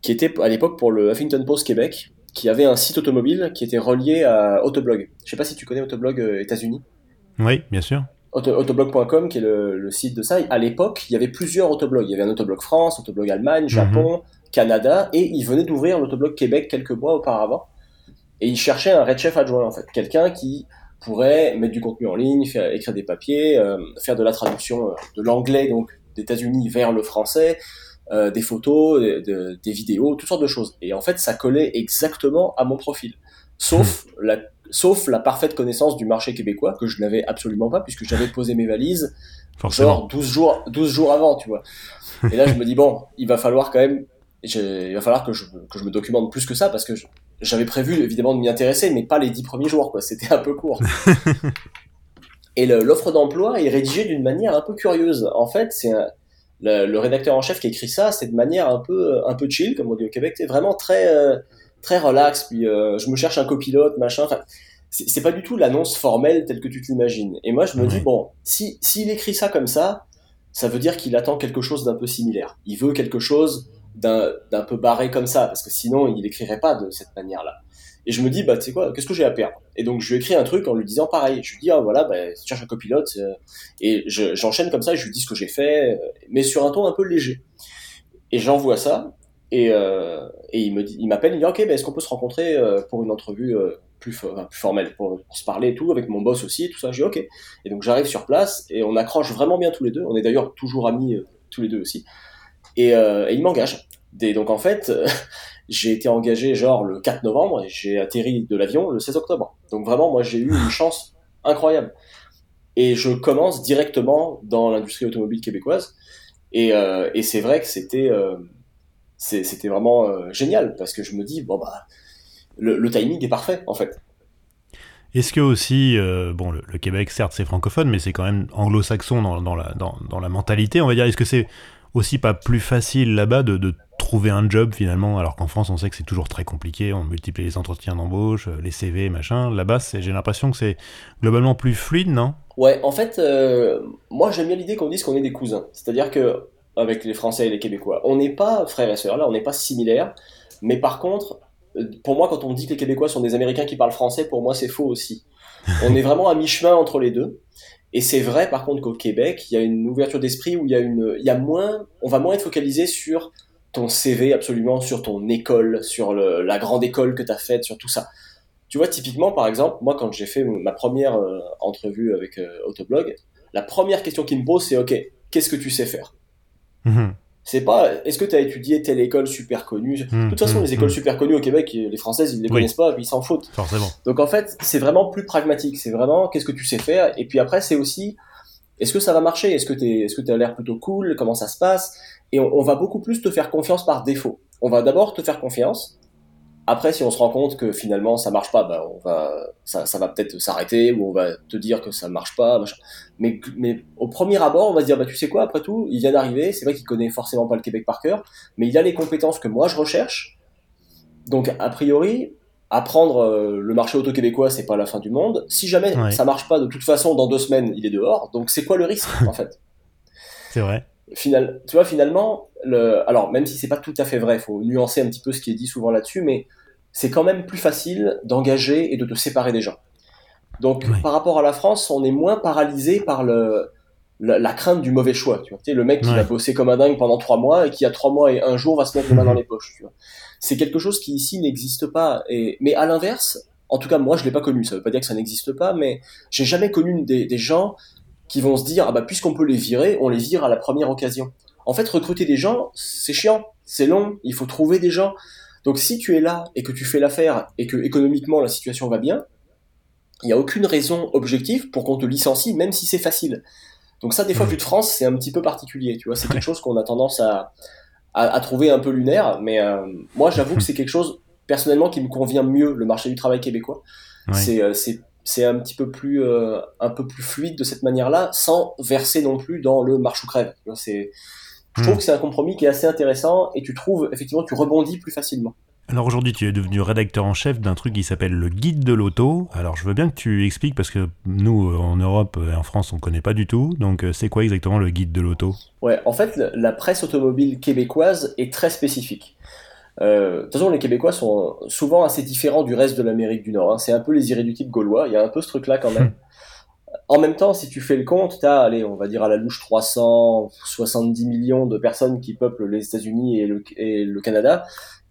qui était à l'époque pour le Huffington Post Québec, qui avait un site automobile qui était relié à Autoblog. Je sais pas si tu connais Autoblog euh, États-Unis. Oui, bien sûr. autoblog.com, qui est le, le, site de ça. À l'époque, il y avait plusieurs autoblogs. Il y avait un Autoblog France, Autoblog Allemagne, Japon, mhm. Canada, et ils venaient d'ouvrir l'Autoblog Québec quelques mois auparavant. Et ils cherchaient un red chef adjoint, en fait. Quelqu'un qui pourrait mettre du contenu en ligne, faire, écrire des papiers, euh, faire de la traduction euh, de l'anglais, donc d'États-Unis vers le français, euh, des photos, des vidéos, toutes sortes de choses. Et en fait, ça collait exactement à mon profil. Sauf, hmm. la, sauf la parfaite connaissance du marché québécois, que je n'avais absolument pas, puisque j'avais posé mes valises genre 12 jours, 12 jours avant, tu vois. Et là, je me dis, bon, il va falloir quand même, il va falloir que je, que je me documente plus que ça, parce que j'avais prévu évidemment de m'y intéresser, mais pas les 10 premiers jours, quoi. C'était un peu court. <laughs> Et l'offre d'emploi est rédigée d'une manière un peu curieuse. En fait, c'est le, rédacteur en chef qui écrit ça, c'est de manière un peu, un peu chill, comme on dit au Québec, c'est vraiment très, euh, très relax. Puis euh, je me cherche un copilote, machin. Enfin, c'est pas du tout l'annonce formelle telle que tu t'imagines. Et moi, je me dis bon, si s'il écrit ça comme ça, ça veut dire qu'il attend quelque chose d'un peu similaire. Il veut quelque chose d'un peu barré comme ça, parce que sinon, il écrirait pas de cette manière-là. Et je me dis, bah, tu sais quoi, qu'est-ce que j'ai à perdre? Et donc, je lui écris un truc en lui disant pareil. Je lui dis, ah, voilà, bah, tu cherches un copilote. Euh, et j'enchaîne comme ça, je lui dis ce que j'ai fait, euh, mais sur un ton un peu léger. Et j'envoie ça, et, euh, et il me il m'appelle, il dit, ok, bah, est-ce qu'on peut se rencontrer pour une entrevue plus, plus formelle, pour, se parler et tout, avec mon boss aussi, tout ça? Je dis, ok. Et donc, j'arrive sur place, et on accroche vraiment bien tous les deux. On est d'ailleurs toujours amis tous les deux aussi. Et, et il m'engage. Donc, en fait, <laughs> j'ai été engagé genre le 4 novembre et j'ai atterri de l'avion le 16 octobre. Donc vraiment, moi, j'ai eu une chance incroyable. Et je commence directement dans l'industrie automobile québécoise. Et, euh, et c'est vrai que c'était euh, c'était vraiment euh, génial parce que je me dis, bon, bah, le, timing est parfait en fait. Est-ce que aussi, bon, le, Québec, certes, c'est francophone, mais c'est quand même anglo-saxon dans, dans, la, dans, dans, la mentalité, on va dire. Est-ce que c'est aussi pas plus facile là-bas de, de trouver un job finalement, alors qu'en France on sait que c'est toujours très compliqué, on multiplie les entretiens d'embauche, euh, les CV, machin. Là-bas, j'ai l'impression que c'est globalement plus fluide, non? Ouais, en fait, euh, moi j'aime bien l'idée qu'on dise qu'on est des cousins. C'est-à-dire que avec les Français et les Québécois, on n'est pas frères et sœurs, là, on n'est pas similaires, mais par contre, euh, pour moi, quand on dit que les Québécois sont des Américains qui parlent français, pour moi c'est faux aussi. <laughs> On est vraiment à mi-chemin entre les deux. Et c'est vrai par contre qu'au Québec, il y a une ouverture d'esprit où il y a une, il y a moins, on va moins être focalisé sur ton CV absolument sur ton école, sur la grande école que tu as faite, sur tout ça. Tu vois, typiquement, par exemple, moi, quand j'ai fait ma première euh, entrevue avec euh, Autoblog, la première question qu'il me pose, c'est OK, qu'est-ce que tu sais faire? Mhm. C'est pas est-ce que tu as étudié telle école super connue? De toute façon, mhm. les écoles mhm. super connues au Québec, les Françaises, ils ne les connaissent pas, ils s'en foutent. Forcément. Donc en fait, c'est vraiment plus pragmatique. C'est vraiment qu'est-ce que tu sais faire? Et puis après, c'est aussi est-ce que ça va marcher? Est-ce que tu est-ce que as l'air plutôt cool? Comment ça se passe? Et on, va beaucoup plus te faire confiance par défaut. On va d'abord te faire confiance. Après, si on se rend compte que finalement ça marche pas, bah, on va, ça, ça va peut-être s'arrêter ou on va te dire que ça marche pas. Mais, mais au premier abord, on va se dire bah tu sais quoi, après tout, il vient d'arriver. C'est vrai qu'il connaît forcément pas le Québec par cœur, mais il a les compétences que moi je recherche. Donc a priori, apprendre euh, le marché auto québécois, c'est pas la fin du monde. Si jamais ça marche pas, de toute façon, dans deux semaines, il est dehors. Donc c'est quoi le risque en fait? <laughs> C'est vrai. Final, tu vois, finalement, le, alors même si c'est pas tout à fait vrai, il faut nuancer un petit peu ce qui est dit souvent là-dessus, mais c'est quand même plus facile d'engager et de te séparer des gens. Donc par rapport à la France, on est moins paralysé par le, la, crainte du mauvais choix. Tu vois, le mec qui va bosser comme un dingue pendant trois mois et qui a trois mois et un jour va se mettre les mains dans les poches. Tu vois c'est quelque chose qui ici n'existe pas. Et, mais à l'inverse, en tout cas moi je l'ai pas connu, ça veut pas dire que ça n'existe pas, mais j'ai jamais connu des, des, gens qui vont se dire ah bah puisqu'on peut les virer, on les vire à la première occasion. En fait, recruter des gens, c'est chiant, c'est long, il faut trouver des gens. Donc si tu es là et que tu fais l'affaire et que économiquement la situation va bien, il n'y a aucune raison objective pour qu'on te licencie, même si c'est facile. Donc ça, des fois, Mm. vu de France, c'est un petit peu particulier, tu vois. C'est quelque chose qu'on a tendance à, à, à trouver un peu lunaire, mais euh, moi, j'avoue que c'est quelque chose, personnellement, qui me convient mieux, le marché du travail québécois. Ouais. C'est, euh, c'est, un petit peu plus, euh, un peu plus fluide de cette manière-là, sans verser non plus dans le marche ou crève. C'est, je trouve Mm. que c'est un compromis qui est assez intéressant et tu trouves, effectivement, tu rebondis plus facilement. Alors aujourd'hui, tu es devenu rédacteur en chef d'un truc qui s'appelle le guide de l'auto. Alors je veux bien que tu expliques parce que nous, euh, en Europe et en France, on connaît pas du tout. Donc euh, c'est quoi exactement le guide de l'auto? Ouais, en fait, la presse automobile québécoise est très spécifique. Euh, de toute façon, les Québécois sont souvent assez différents du reste de l'Amérique du Nord. hein. C'est un peu les irréductibles gaulois. Il y a un peu ce truc-là quand même. <laughs> En même temps, si tu fais le compte, tu as, allez, on va dire à la louche 370 millions de personnes qui peuplent les États-Unis et le, et le Canada,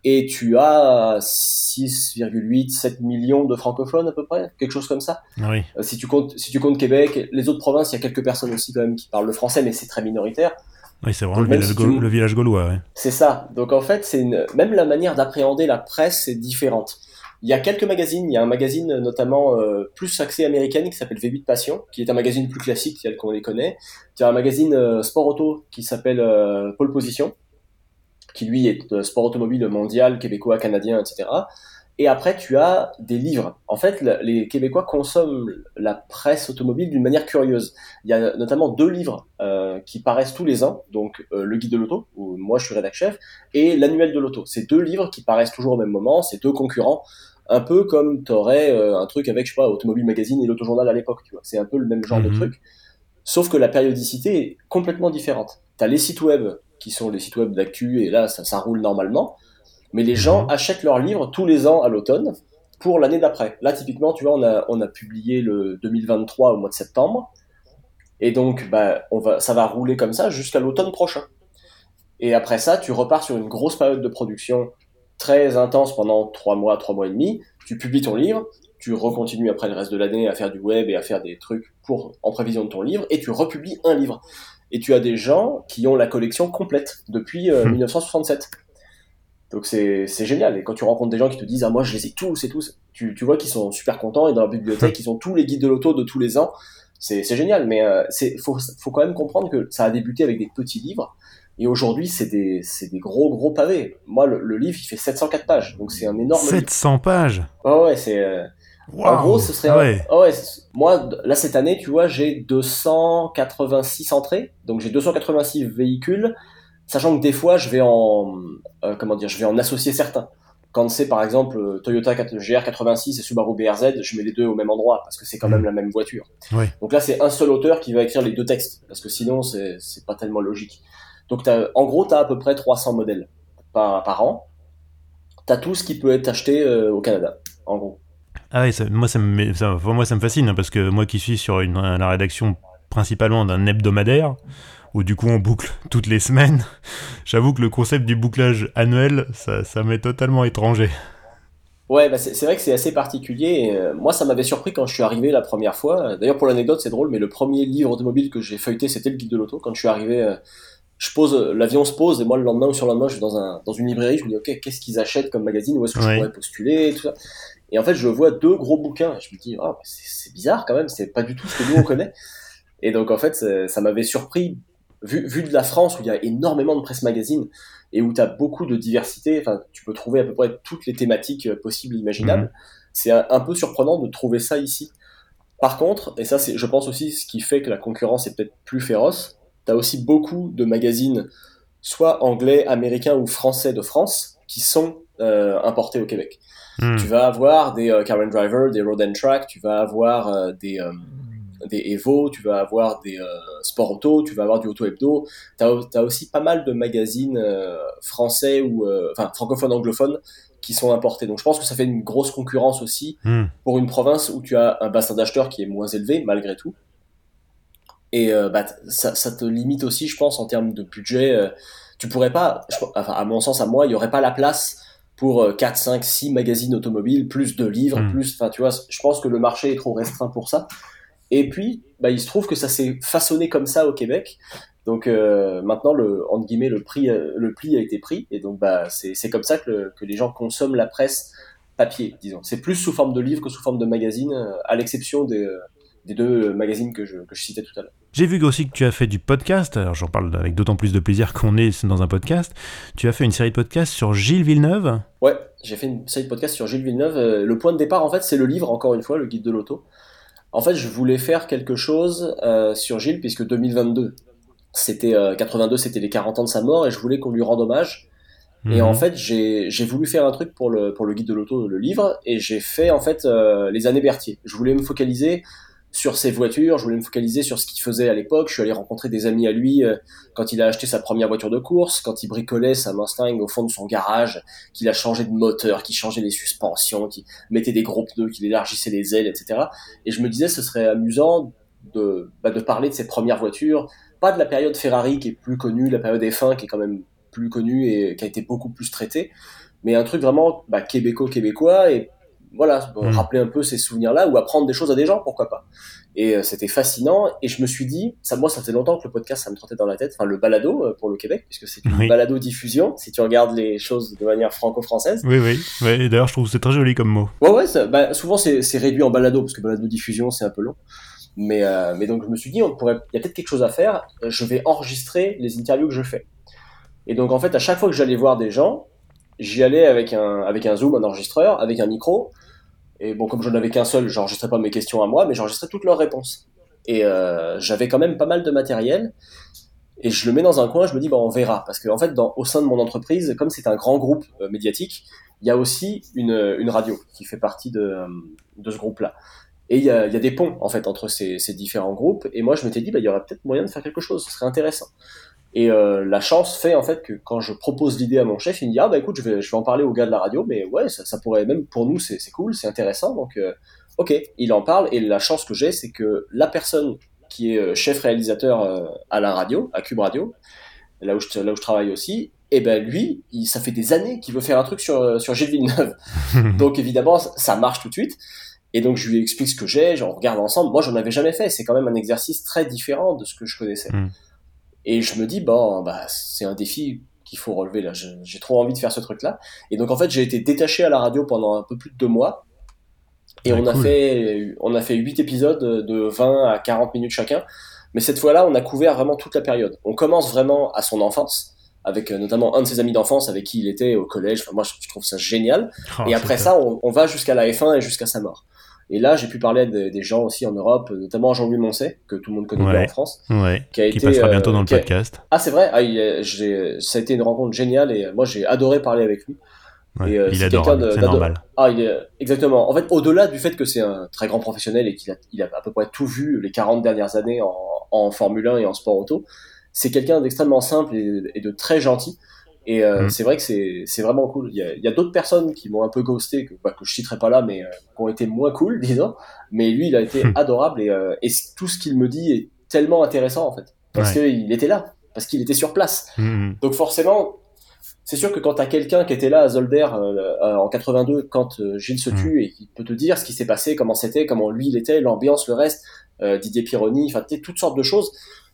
et tu as 6,8, 7 millions de francophones à peu près, quelque chose comme ça. Ah Oui. Euh, si tu comptes, si tu comptes Québec, les autres provinces, il y a quelques personnes aussi quand même qui parlent le français, mais c'est très minoritaire. Oui, c'est vraiment le village, si gau- tu- le village gaulois. Ouais. C'est ça. Donc en fait, c'est une... même la manière d'appréhender la presse est différente. Il y a quelques magazines. Il y a un magazine notamment euh, plus axé américaine qui s'appelle V8 Passion, qui est un magazine plus classique tel qu'on les connaît. Il y a un magazine euh, sport auto qui s'appelle euh, Pole Position, qui lui est euh, sport automobile mondial, québécois, canadien, etc. Et après, tu as des livres. En fait, le- les Québécois consomment la presse automobile d'une manière curieuse. Il y a notamment deux livres euh, qui paraissent tous les ans, donc euh, le guide de l'auto, où moi je suis rédac chef, et l'annuel de l'auto. C'est deux livres qui paraissent toujours au même moment, c'est deux concurrents, un peu comme t'aurais euh, un truc avec, je sais pas, Automobile Magazine et l'Autojournal à l'époque, tu vois. C'est un peu le même genre de Mhm. truc, sauf que la périodicité est complètement différente. T'as les sites web qui sont les sites web d'actu, et là ça, ça roule normalement, mais les gens Mhm. achètent leurs livres tous les ans à l'automne pour l'année d'après. Là, typiquement, tu vois, on a, on a publié le 2023 au mois de septembre. Et donc, bah, on va, ça va rouler comme ça jusqu'à l'automne prochain. Et après ça, tu repars sur une grosse période de production très intense pendant trois mois, trois mois et demi. Tu publies ton livre, tu recontinues après le reste de l'année à faire du web et à faire des trucs pour, en prévision de ton livre, et tu republies un livre. Et tu as des gens qui ont la collection complète depuis euh, Hmm. 1967. Donc c'est c'est génial. Et quand tu rencontres des gens qui te disent ah moi je les ai tous et tous, tu, tu vois qu'ils sont super contents et dans leur bibliothèque ils ont tous les guides de l'auto de tous les ans. C'est c'est génial. Mais euh, c'est faut faut quand même comprendre que ça a débuté avec des petits livres et aujourd'hui c'est des c'est des gros gros pavés. Moi le, le livre il fait 704 pages donc c'est un énorme livre. 700 pages Ouais ouais c'est euh, en gros ce serait Ah un- ouais. ah moi là cette année tu vois j'ai 286 entrées donc j'ai 286 véhicules sachant que des fois je vais en euh, comment dire je vais en associer certains. Quand c'est par exemple Toyota 4 GR86 et Subaru BRZ je mets les deux au même endroit parce que c'est quand même Mhm. la même voiture. Donc là c'est un seul auteur qui va écrire les deux textes parce que sinon c'est pas tellement logique. Donc t'as- en gros tu as à peu près 300 modèles par, par an. Tu as tout ce qui peut être acheté euh, au Canada en gros. Ah ça- moi, ça me, ça, moi ça me fascine hein, parce que moi qui suis sur une, la rédaction principalement d'un hebdomadaire où du coup on boucle toutes les semaines, j'avoue que le concept du bouclage annuel, ça, ça m'est totalement étranger. Ouais, bah c'est vrai que c'est assez particulier. euh, moi, ça m'avait surpris quand je suis arrivé la première fois. D'ailleurs, pour l'anecdote, c'est drôle, mais le premier livre automobile que j'ai feuilleté, c'était le guide de l'auto. Quand je suis arrivé, euh, je pose, l'avion se pose, et moi, le lendemain ou sur le lendemain, je suis dans, un, dans une librairie, je me dis, OK, qu'est-ce qu'ils achètent comme magazine? Où est-ce que Ouais. je pourrais postuler et tout ça? Et en fait, je vois deux gros bouquins. Je me dis, ah, c'est bizarre quand même, c'est pas du tout ce que nous, on connaît. Et donc, en fait, ça m'avait surpris, vu, vu de la France, où il y a énormément de presse magazine, et où tu as beaucoup de diversité, enfin, tu peux trouver à peu près toutes les thématiques euh, possibles et imaginables. C'est un, un peu surprenant de trouver ça ici. Par contre, et ça c'est je pense aussi ce qui fait que la concurrence est peut-être plus féroce, tu as aussi beaucoup de magazines, soit anglais, américains ou français de France, qui sont euh, importés au Québec. Hmm. Tu vas avoir des euh, Karen Driver, des Road and Track, tu vas avoir euh, des, des Evo, tu vas avoir des euh, Sport Auto, tu vas avoir du Auto Hebdo. Tu as, aussi pas mal de magazines euh, français ou euh, enfin francophones anglophones qui sont importés. Donc je pense que ça fait une grosse concurrence aussi Hmm. pour une province où tu as un bassin d'acheteurs qui est moins élevé malgré tout. Et euh, bah, ça, ça te limite aussi, je pense, en termes de budget. euh, tu pourrais pas, je- enfin, à mon sens, à moi, il y aurait pas la place pour euh, 4, 5, 6 magazines automobiles, plus de livres, Mm. plus, enfin, tu vois, je pense que le marché est trop restreint pour ça. Et puis, bah, il se trouve que ça s'est façonné comme ça au Québec. Donc euh, maintenant, le, entre guillemets, le, prix, euh, le pli a été pris. Et donc, bah, c'est c'est comme ça que, le- que les gens consomment la presse papier, disons. C'est plus sous forme de livre que sous forme de magazine, euh, à l'exception des, des deux magazines que je, que je citais tout à l'heure. J'ai vu aussi que tu as fait du podcast, alors j'en parle avec d'autant plus de plaisir qu'on est dans un podcast. Tu as fait une série de podcasts sur Gilles Villeneuve Ouais, j'ai fait une série de podcasts sur Gilles Villeneuve. Le point de départ, en fait, c'est le livre, encore une fois, le guide de l'auto. En fait, je voulais faire quelque chose euh, sur Gilles, puisque 2022, c'était 82, c'était les 40 ans de sa mort, et je voulais qu'on lui rende hommage. Et en mhm. fait, j'ai voulu faire un truc pour le, pour le guide de l'auto, le livre, et j'ai fait en fait les années Berthier. Je voulais me focaliser sur ses voitures, je voulais me focaliser sur ce qu'il faisait à l'époque. Je suis allé rencontrer des amis à lui euh, quand il a acheté sa première voiture de course, quand il bricolait sa Mustang au fond de son garage, qu'il a changé de moteur, qu'il changeait les suspensions, qu'il mettait des gros pneus, qu'il élargissait les ailes, etc. Et je me disais, ce serait amusant de, bah, de parler de ses premières voitures, pas de la période Ferrari qui est plus connue, la période F1 qui est quand même plus connue et qui a été beaucoup plus traitée, mais un truc vraiment bah, québécois-québécois et voilà, hmm. rappeler un peu ces souvenirs-là ou apprendre des choses à des gens, pourquoi pas. Et euh, c'était fascinant. Et je me suis dit, ça, moi, ça fait longtemps que le podcast, ça me trottait dans la tête. Enfin, le balado euh, pour le Québec, puisque c'est une balado diffusion. Si tu regardes les choses de manière franco-française. Oui, oui. Ouais, D'ailleurs, je trouve que c'est très joli comme mot. Ouais, ouais. bah, souvent, c'est réduit en balado parce que balado diffusion, c'est un peu long. Mais, euh, mais donc, je me suis dit, on pourrait, il y a peut-être quelque chose à faire. Je vais enregistrer les interviews que je fais. Et donc, en fait, à chaque fois que j'allais voir des gens, j'y allais avec un, avec un zoom, un enregistreur, avec un micro et bon, comme je n'avais qu'un seul, j'enregistrais pas mes questions à moi, mais j'enregistrais toutes leurs réponses. Et euh, j'avais quand même pas mal de matériel. Et je le mets dans un coin, je me dis, bon, on verra. Parce qu'en en fait, au sein de mon entreprise, comme c'est un grand groupe euh, médiatique, il y a aussi une, une, radio qui fait partie de, euh, de ce groupe-là. Et il y, a, il y a, des ponts, en fait, entre ces, ces différents groupes. Et moi, je m'étais dit, bah, il y aurait peut-être moyen de faire quelque chose, ce serait intéressant. Et euh, la chance fait en fait que quand je propose l'idée à mon chef, il me dit ah bah écoute je vais je vais en parler au gars de la radio, mais ouais ça, ça pourrait même pour nous c'est c'est cool, c'est intéressant donc euh, ok il en parle et la chance que j'ai c'est que la personne qui est euh, chef réalisateur euh, à la radio, à Cube Radio, là où je là où je travaille aussi, et eh ben lui il, ça fait des années qu'il veut faire un truc sur sur Gilles Villeneuve, <laughs> donc évidemment ça marche tout de suite. Et donc je lui explique ce que j'ai, on regarde ensemble. Moi j'en avais jamais fait, c'est quand même un exercice très différent de ce que je connaissais. Hmm. Et je me dis, bon, bah, c'est un défi qu'il faut relever là. J'ai trop envie de faire ce truc-là. Et donc, en fait, j'ai été détaché à la radio pendant un peu plus de deux mois. Et on, a fait, on a fait 8 épisodes de 20 à 40 minutes chacun. Mais cette fois-là, on a couvert vraiment toute la période. On commence vraiment à son enfance, avec euh, notamment un de ses amis d'enfance avec qui il était au collège. Enfin, moi, je trouve ça génial. Oh, et après ça, on, on va jusqu'à la F1 et jusqu'à sa mort. Et là, j'ai pu parler des gens aussi en Europe, notamment Jean-Louis Moncey, que tout le monde connaît bien en France. Ouais. Qui, a qui passera bientôt dans le euh, podcast. Ah, c'est vrai? Ah, Ça a été une rencontre géniale et moi, j'ai adoré parler avec lui. et, euh, il adore, c'est normal. Ah, il est... exactement. En fait, au-delà du fait que c'est un très grand professionnel et qu'il a, il a à peu près tout vu les 40 dernières années en, en Formule 1 et en sport auto, c'est quelqu'un d'extrêmement simple et, de très gentil. Et euh, mm. c'est vrai que c'est vraiment cool. Il y a, y a d'autres personnes qui m'ont un peu ghosté, que, bah, que je citerai pas là, mais euh, qui ont été moins cool, <laughs> disons. Mais lui, il a été mm. adorable et, euh, et tout ce qu'il me dit est tellement intéressant en fait. Parce qu'il était là, parce qu'il était sur place. Mm, Donc forcément, c'est sûr que quand t'as quelqu'un qui était là à Zolder en 82, quand Gilles se tue et qui peut te dire ce qui s'est passé, comment c'était, comment lui il était, l'ambiance, le reste, Didier Pironi, enfin toutes sortes de choses.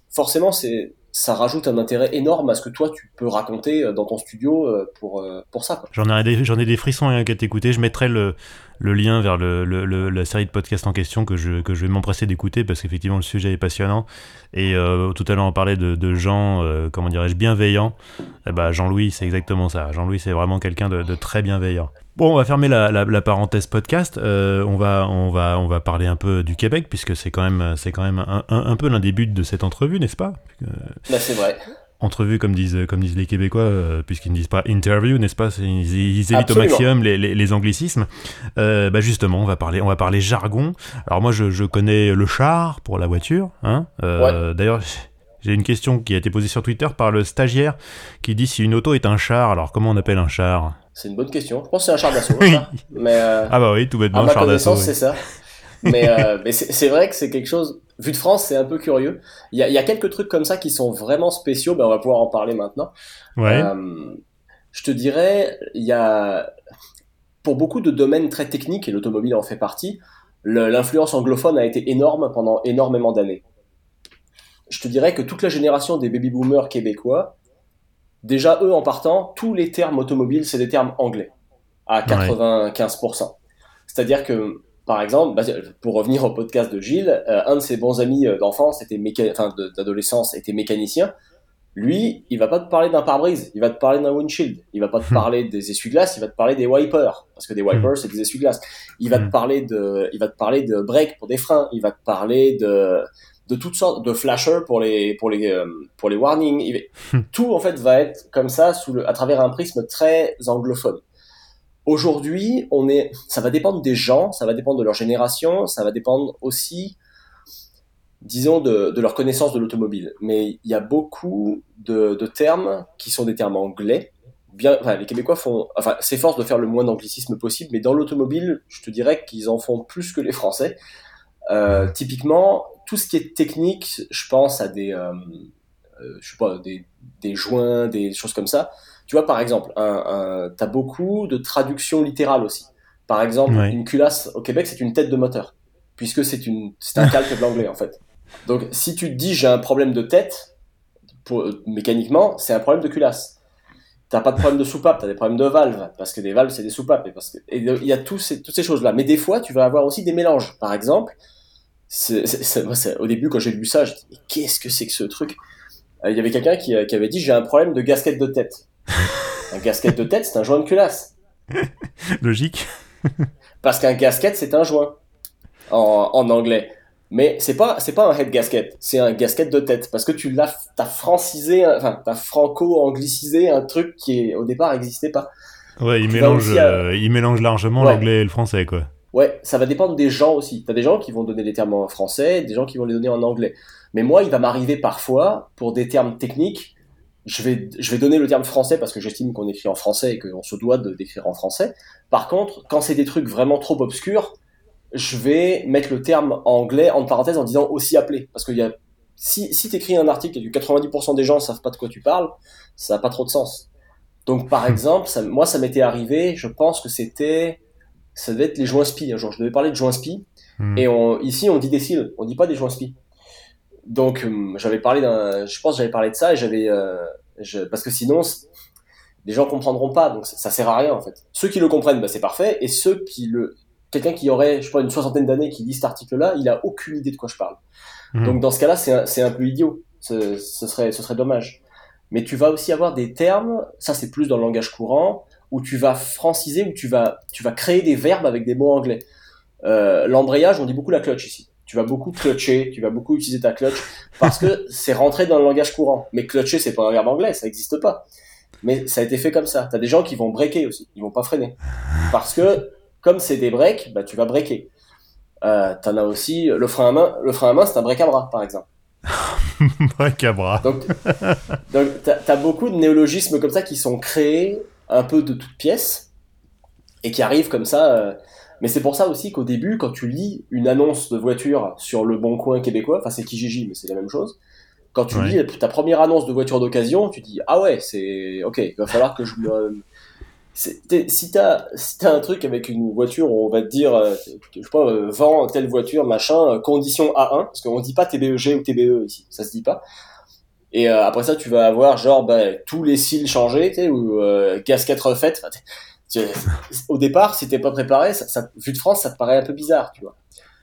Forcément, c'est ça rajoute un intérêt énorme à ce que toi tu peux raconter euh, dans ton studio euh, pour, euh, pour ça. J'en ai, des, ai des frissons hein, qu'à t'écouter. Je mettrai le, le lien vers la série de podcasts en question que je, vais m'empresser d'écouter parce qu'effectivement le sujet est passionnant. Et tout à l'heure on parlait de, de gens, comment dirais-je, bienveillants. Eh ben, Jean-Louis c'est exactement ça. Jean-Louis c'est vraiment quelqu'un de, très bienveillant. Bon, on va fermer la, parenthèse podcast. Euh, on, va, on, va, on va parler un peu du Québec, puisque c'est quand même, quand même un, un, peu l'un des buts de cette entrevue, n'est-ce pas? Bah, C'est vrai. Entrevue, comme disent, comme disent les Québécois, euh, puisqu'ils ne disent pas interview, n'est-ce pas? Ils, ils, évitent au maximum les, les, les anglicismes. Euh, bah justement, on va parler, on va parler jargon. Alors moi, je, je connais le char pour la voiture. Hein euh, D'ailleurs, j'ai une question qui a été posée sur Twitter par le stagiaire qui dit si une auto est un char, alors comment on appelle un char? C'est une bonne question. Je pense que c'est un char d'assaut. <laughs> mais ah bah oui, tout bêtement, ma char d'assaut. c'est ça. mais, mais c'est vrai que c'est quelque chose. Vu de France, c'est un peu curieux. Il y a, y a, quelques trucs comme ça qui sont vraiment spéciaux. Ben, on va pouvoir en parler maintenant. Ouais. Euh, je te dirais, il y a pour beaucoup de domaines très techniques et l'automobile en fait partie. L'influence anglophone a été énorme pendant énormément d'années. Je te dirais que toute la génération des baby boomers québécois déjà eux en partant, tous les termes automobiles, c'est des termes anglais, à 95%. C'est-à-dire que par exemple, bah, pour revenir au podcast de Gilles, euh, un de ses bons amis euh, d'enfance, était enfin d'adolescence, était mécanicien. Lui, il va pas te parler d'un pare-brise, il va te parler d'un windshield. Il va pas te hmm. parler des essuie-glaces, il va te parler des wipers, parce que des wipers hmm. c'est des essuie-glaces. Il va te hmm. parler de, il va te parler de break pour des freins. Il va te parler de de toutes sortes de flashers pour les pour les euh, pour les warnings. Tout en fait va être comme ça sous le, à travers un prisme très anglophone. Aujourd'hui, on est, ça va dépendre des gens, ça va dépendre de leur génération, ça va dépendre aussi, disons, de, leur connaissance de l'automobile. Mais il y a beaucoup de, termes qui sont des termes anglais. Bien, les Québécois font, enfin, s'efforcent de faire le moins d'anglicisme possible, mais dans l'automobile, je te dirais qu'ils en font plus que les Français. Euh, typiquement, tout ce qui est technique, je pense à des, euh, euh, je sais pas, des, des joints, des choses comme ça tu vois, par exemple, un, tu as beaucoup de traductions littérales aussi. Par exemple, une culasse au Québec, c'est une tête de moteur, puisque c'est un calque de l'anglais en fait. Donc, si tu te dis j'ai un problème de tête, pour, mécaniquement, c'est un problème de culasse. T'as pas de problème de soupape, t'as des problèmes de valves, parce que des valves c'est des soupapes, et parce que il y a tous ces, toutes ces choses-là. Mais des fois, tu vas avoir aussi des mélanges. Par exemple, au début quand j'ai lu ça, je dit mais qu'est-ce que c'est que ce truc? Euh, Il y avait quelqu'un qui, qui avait dit j'ai un problème de gasquette de tête. <laughs> un gasket de tête, c'est un joint de culasse. <laughs> Logique. <laughs> Parce qu'un gasket, c'est un joint en, en anglais. Mais c'est pas c'est pas un head gasket, c'est un gasket de tête parce que tu l'as t'as francisé, enfin t'as franco-anglicisé un truc qui au départ n'existait pas. Ouais, il mélange euh, il mélange largement l'anglais et le français quoi. Ouais, ça va dépendre des gens aussi. T'as des gens qui vont donner les termes en français, des gens qui vont les donner en anglais. Mais moi, il va m'arriver parfois pour des termes techniques je vais, je vais donner le terme français parce que j'estime qu'on écrit en français et qu'on se doit de d'écrire en français. Par contre, quand c'est des trucs vraiment trop obscurs, je vais mettre le terme anglais en parenthèse en disant aussi appelé. Parce que y a, si, si tu écris un article et que 90% des gens ne savent pas de quoi tu parles, ça n'a pas trop de sens. Donc, par exemple, ça, moi, ça m'était arrivé, je pense que c'était, ça devait être les joints spi. Un jour, je devais parler de joints spi. Hmm. Et on, ici, on dit des cils, on dit pas des joints spi. Donc euh, j'avais parlé d'un, je pense j'avais parlé de ça et j'avais, euh, parce que sinon les gens comprendront pas, donc ça, sert à rien en fait. Ceux qui le comprennent, bah, c'est parfait, et ceux qui le, quelqu'un qui aurait, je sais pas, une soixantaine d'années qui lit cet article-là, il a aucune idée de quoi je parle. Mmh. Donc dans ce cas-là, c'est un, c'est un peu idiot. Ce, ce, serait, ce serait dommage. Mais tu vas aussi avoir des termes, ça c'est plus dans le langage courant, où tu vas franciser, où tu vas, tu vas créer des verbes avec des mots anglais. Euh, l'embrayage, on dit beaucoup la clutch ici tu vas beaucoup clutcher, tu vas beaucoup utiliser ta clutch parce que <laughs> c'est rentré dans le langage courant. Mais clutcher, c'est pas un verbe anglais, ça n'existe pas. Mais ça a été fait comme ça. T'as des gens qui vont breaker aussi, ils vont pas freiner. Parce que, comme c'est des breaks, bah, tu vas breaker. Euh, T'en as aussi, le frein à main, le frein à main, c'est un break à bras, par exemple. <laughs> break à bras. Donc, donc t'as as beaucoup de néologismes comme ça qui sont créés un peu de toutes pièces et qui arrivent comme ça. Euh, mais c'est pour ça aussi qu'au début, quand tu lis une annonce de voiture sur le Bon Coin québécois, enfin c'est Kijiji, mais c'est la même chose. Quand tu lis ta première annonce de voiture d'occasion, tu dis ah ouais, c'est ok, il va falloir que je me si t'as si as un truc avec une voiture où on va te dire euh, je sais pas euh, vend telle voiture machin euh, condition A1 parce qu'on dit pas TBEG ou TBE ici ça se dit pas et après ça tu vas avoir genre bah, tous les cils changés ou gasquette refaite au départ, si t'es pas préparé, ça, vu de France, ça te paraît un peu bizarre, tu vois.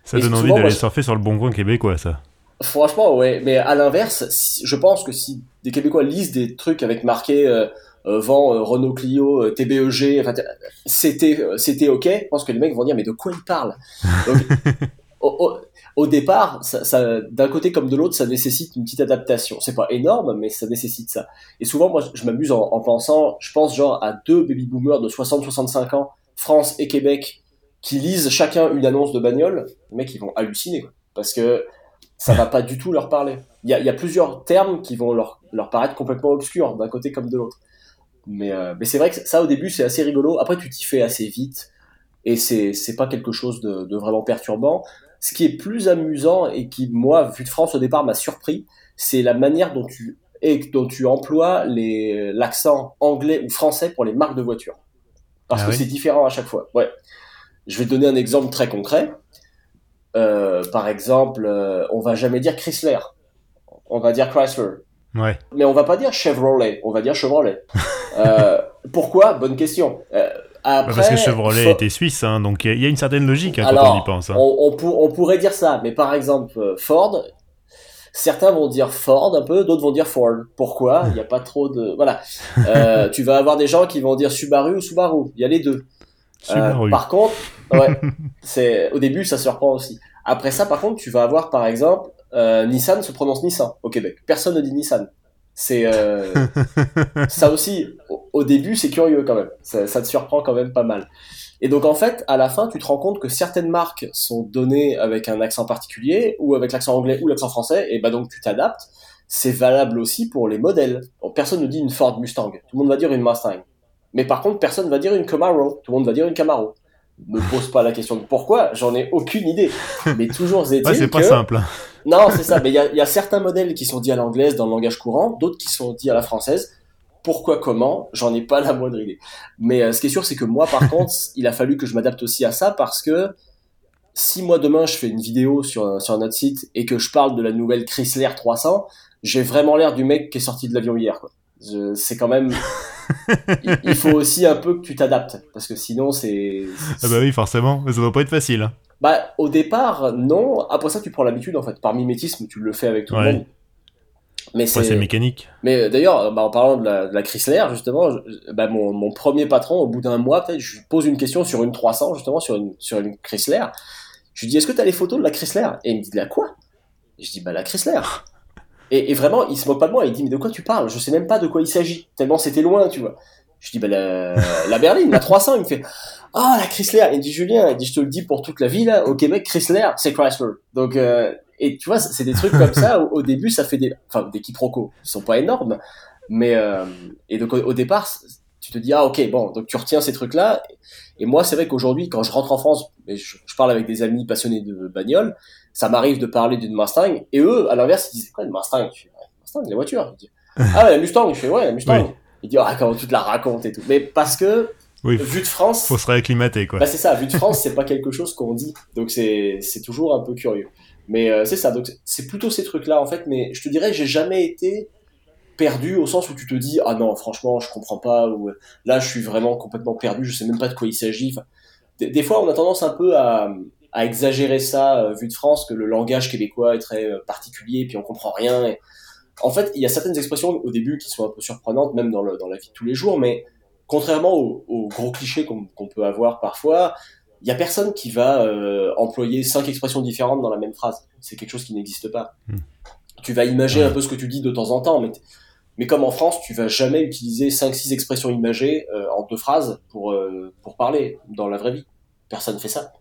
Ça donne envie d'aller surfer sur le bon coin québécois, ça. Franchement, ouais. Mais à l'inverse, je pense que si des Québécois lisent des trucs avec marqué euh, euh vent euh, Renault Clio, euh, TBEG, enfin, c'était c'était ok. Je pense que les mecs vont dire mais de quoi ils parlent? <laughs> au départ, d'un côté comme de l'autre, ça nécessite une petite adaptation. C'est pas énorme, mais ça nécessite ça. Et souvent, moi, je m'amuse en, pensant, je pense genre à deux baby boomers de 60-65 ans, France et Québec, qui lisent chacun une annonce de bagnole. Les mecs, ils vont halluciner, quoi, parce que ça va pas du tout leur parler. Il y a, plusieurs termes qui vont leur, leur paraître complètement obscurs, d'un côté comme de l'autre. Mais, euh, c'est vrai que ça, au début, c'est assez rigolo. Après, tu t'y fais assez vite. Et c'est, pas quelque chose de vraiment perturbant. Ce qui est plus amusant et qui, moi, vu de France au départ, m'a surpris, c'est la manière dont tu, et dont tu emploies l'accent anglais ou français pour les marques de voitures. Parce ah que c'est différent à chaque fois. Ouais. Je vais te donner un exemple très concret. Euh, par exemple, euh, on va jamais dire Chrysler. On va dire Chrysler. Ouais. Mais on va pas dire Chevrolet. On va dire Chevrolet. <laughs> euh, pourquoi? Bonne question. Parce que Chevrolet était suisse, hein, donc il y a une certaine logique hein, quand on y pense. Hein. On, on, pourrait dire ça, mais par exemple, euh, Ford, certains vont dire Ford un peu, d'autres vont dire Ford. Pourquoi? Il n'y a pas trop de... Voilà. Euh, <laughs> tu vas avoir des gens qui vont dire Subaru ou Subaru, il y a les deux. Euh, par contre, ouais, <laughs> c'est au début ça surprend aussi. Après ça, par contre, tu vas avoir par exemple Nissan se prononce Nissan au Québec. Personne ne dit Nissan. C'est euh, <laughs> ça aussi. Au, début, c'est curieux quand même. Ça, te surprend quand même pas mal. Et donc en fait, à la fin, tu te rends compte que certaines marques sont données avec un accent particulier ou avec l'accent anglais ou l'accent français, et bah donc tu t'adaptes. C'est valable aussi pour les modèles. personne ne dit une Ford Mustang. Tout le monde va dire une Mustang. Mais par contre, personne ne va dire une Camaro. Tout le monde va dire une Camaro. Me pose pas la question de pourquoi, j'en ai aucune idée. Mais toujours est-il <laughs> ouais, c'est pas simple. Non, c'est ça. Mais il y a, certains modèles qui sont dits à l'anglaise dans le langage courant, d'autres qui sont dits à la française. Pourquoi, comment J'en ai pas la moindre idée. Mais euh, ce qui est sûr, c'est que moi, par contre, <laughs> il a fallu que je m'adapte aussi à ça parce que si moi demain je fais une vidéo sur, sur notre site et que je parle de la nouvelle Chrysler 300, j'ai vraiment l'air du mec qui est sorti de l'avion hier. C'est quand même. <laughs> il, faut aussi un peu que tu t'adaptes parce que sinon c'est. Ah bah oui, forcément, ça va pas être facile. Hein. Bah, au départ, non. Après ça, tu prends l'habitude, en fait. Par mimétisme, tu le fais avec tout le monde. Mais c'est mécanique. Mais euh, d'ailleurs, bah, en parlant de la, Chrysler, justement, bah, mon, mon, premier patron, au bout d'un mois, peut-être, je pose une question sur une 300, justement, sur une, sur une Chrysler. Je lui dis, est-ce que tu as les photos de la Chrysler? Et il me dit, de la quoi? Je dis, bah, la Chrysler. Et, vraiment, il se moque pas de moi. Il dit, mais de quoi tu parles? Je sais même pas de quoi il s'agit. Tellement c'était loin, tu vois. Je dis, bah, la, <laughs> berline, la 300. Il me fait, ah, la Chrysler. Il dit, Julien, il dit, je te le dis pour toute la vie, là, au Québec, Chrysler, c'est Chrysler. Donc, euh, et tu vois, c'est des trucs comme ça. Au, début, ça fait des, enfin, des quiproquos. Ils sont pas énormes. Mais, euh, et donc, au, départ, tu te dis, ah, ok, bon, donc tu retiens ces trucs-là. Et moi, c'est vrai qu'aujourd'hui, quand je rentre en France, je, parle avec des amis passionnés de bagnole, ça m'arrive de parler d'une Mustang. Et eux, à l'inverse, ils disent, quoi, une Mustang? Je fais, Mustang, les voitures. <laughs> ah, la Mustang. Je fais, ouais, la Mustang. Il dit, ah, comment tu te la racontes et tout. Mais parce que, vu de France. Faut se réacclimater, quoi. Bah, c'est ça, vu de France, c'est pas quelque chose qu'on dit. Donc, c'est, c'est toujours un peu curieux. Mais euh, c'est ça, donc c'est plutôt ces trucs-là, en fait. Mais je te dirais, j'ai jamais été perdu au sens où tu te dis, ah non, franchement, je comprends pas, ou là, je suis vraiment complètement perdu, je sais même pas de quoi il s'agit. des, fois, on a tendance un peu à, à exagérer ça, euh, vu de France, que le langage québécois est très euh, particulier, puis on comprend rien. Et, en fait, il y a certaines expressions au début qui sont un peu surprenantes, même dans, le, dans la vie de tous les jours, mais contrairement aux, gros clichés qu'on peut avoir parfois, il y a personne qui va euh, employer cinq expressions différentes dans la même phrase. C'est quelque chose qui n'existe pas. Hmm. Tu vas imaginer un peu ce que tu dis de temps en temps, mais, mais comme en France, tu vas jamais utiliser cinq, six expressions imagées euh, en deux phrases pour, euh, pour parler dans la vraie vie. Personne fait ça.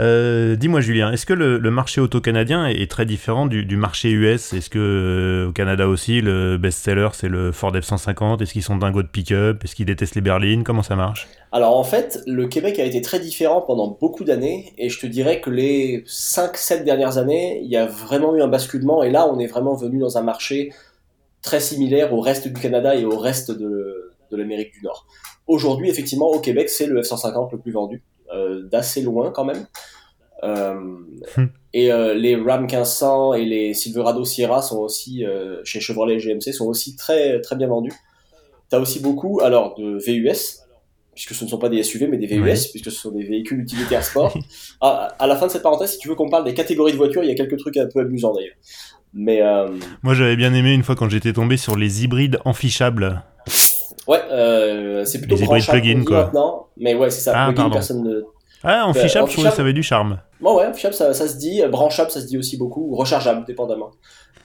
Euh, dis-moi Julien, est-ce que le, marché auto canadien est, très différent du, marché US Est-ce que euh, au Canada aussi le best-seller c'est le Ford F-150? Est-ce qu'ils sont dingos de pick-up? Est-ce qu'ils détestent les berlines? Comment ça marche? Alors en fait, le Québec a été très différent pendant beaucoup d'années et je te dirais que les 5-7 dernières années, il y a vraiment eu un basculement et là on est vraiment venu dans un marché très similaire au reste du Canada et au reste de, l'Amérique du Nord. Aujourd'hui, effectivement, au Québec, c'est le F-150 le plus vendu. Euh, d'assez loin quand même. Euh, hmm. Et euh, les Ram 1500 et les Silverado Sierra sont aussi, chez Chevrolet et GMC, sont aussi très, très bien vendus. Tu as aussi beaucoup alors de VUS, puisque ce ne sont pas des SUV mais des VUS, puisque ce sont des véhicules utilitaires sport. <laughs> Ah, à, la fin de cette parenthèse, si tu veux qu'on parle des catégories de voitures, il y a quelques trucs un peu amusants d'ailleurs. Mais Moi j'avais bien aimé une fois quand j'étais tombé sur les hybrides enfichables. Ouais, euh, c'est plutôt branchable plugin, quoi. maintenant. Mais ouais, c'est ça. Ah, plugin, personne ne... Ah, en fichable, je trouvais que ça avait du charme. Bon, ouais, fichable, ça, ça, se dit. Branchable, ça se dit aussi beaucoup. Rechargeable, dépendamment.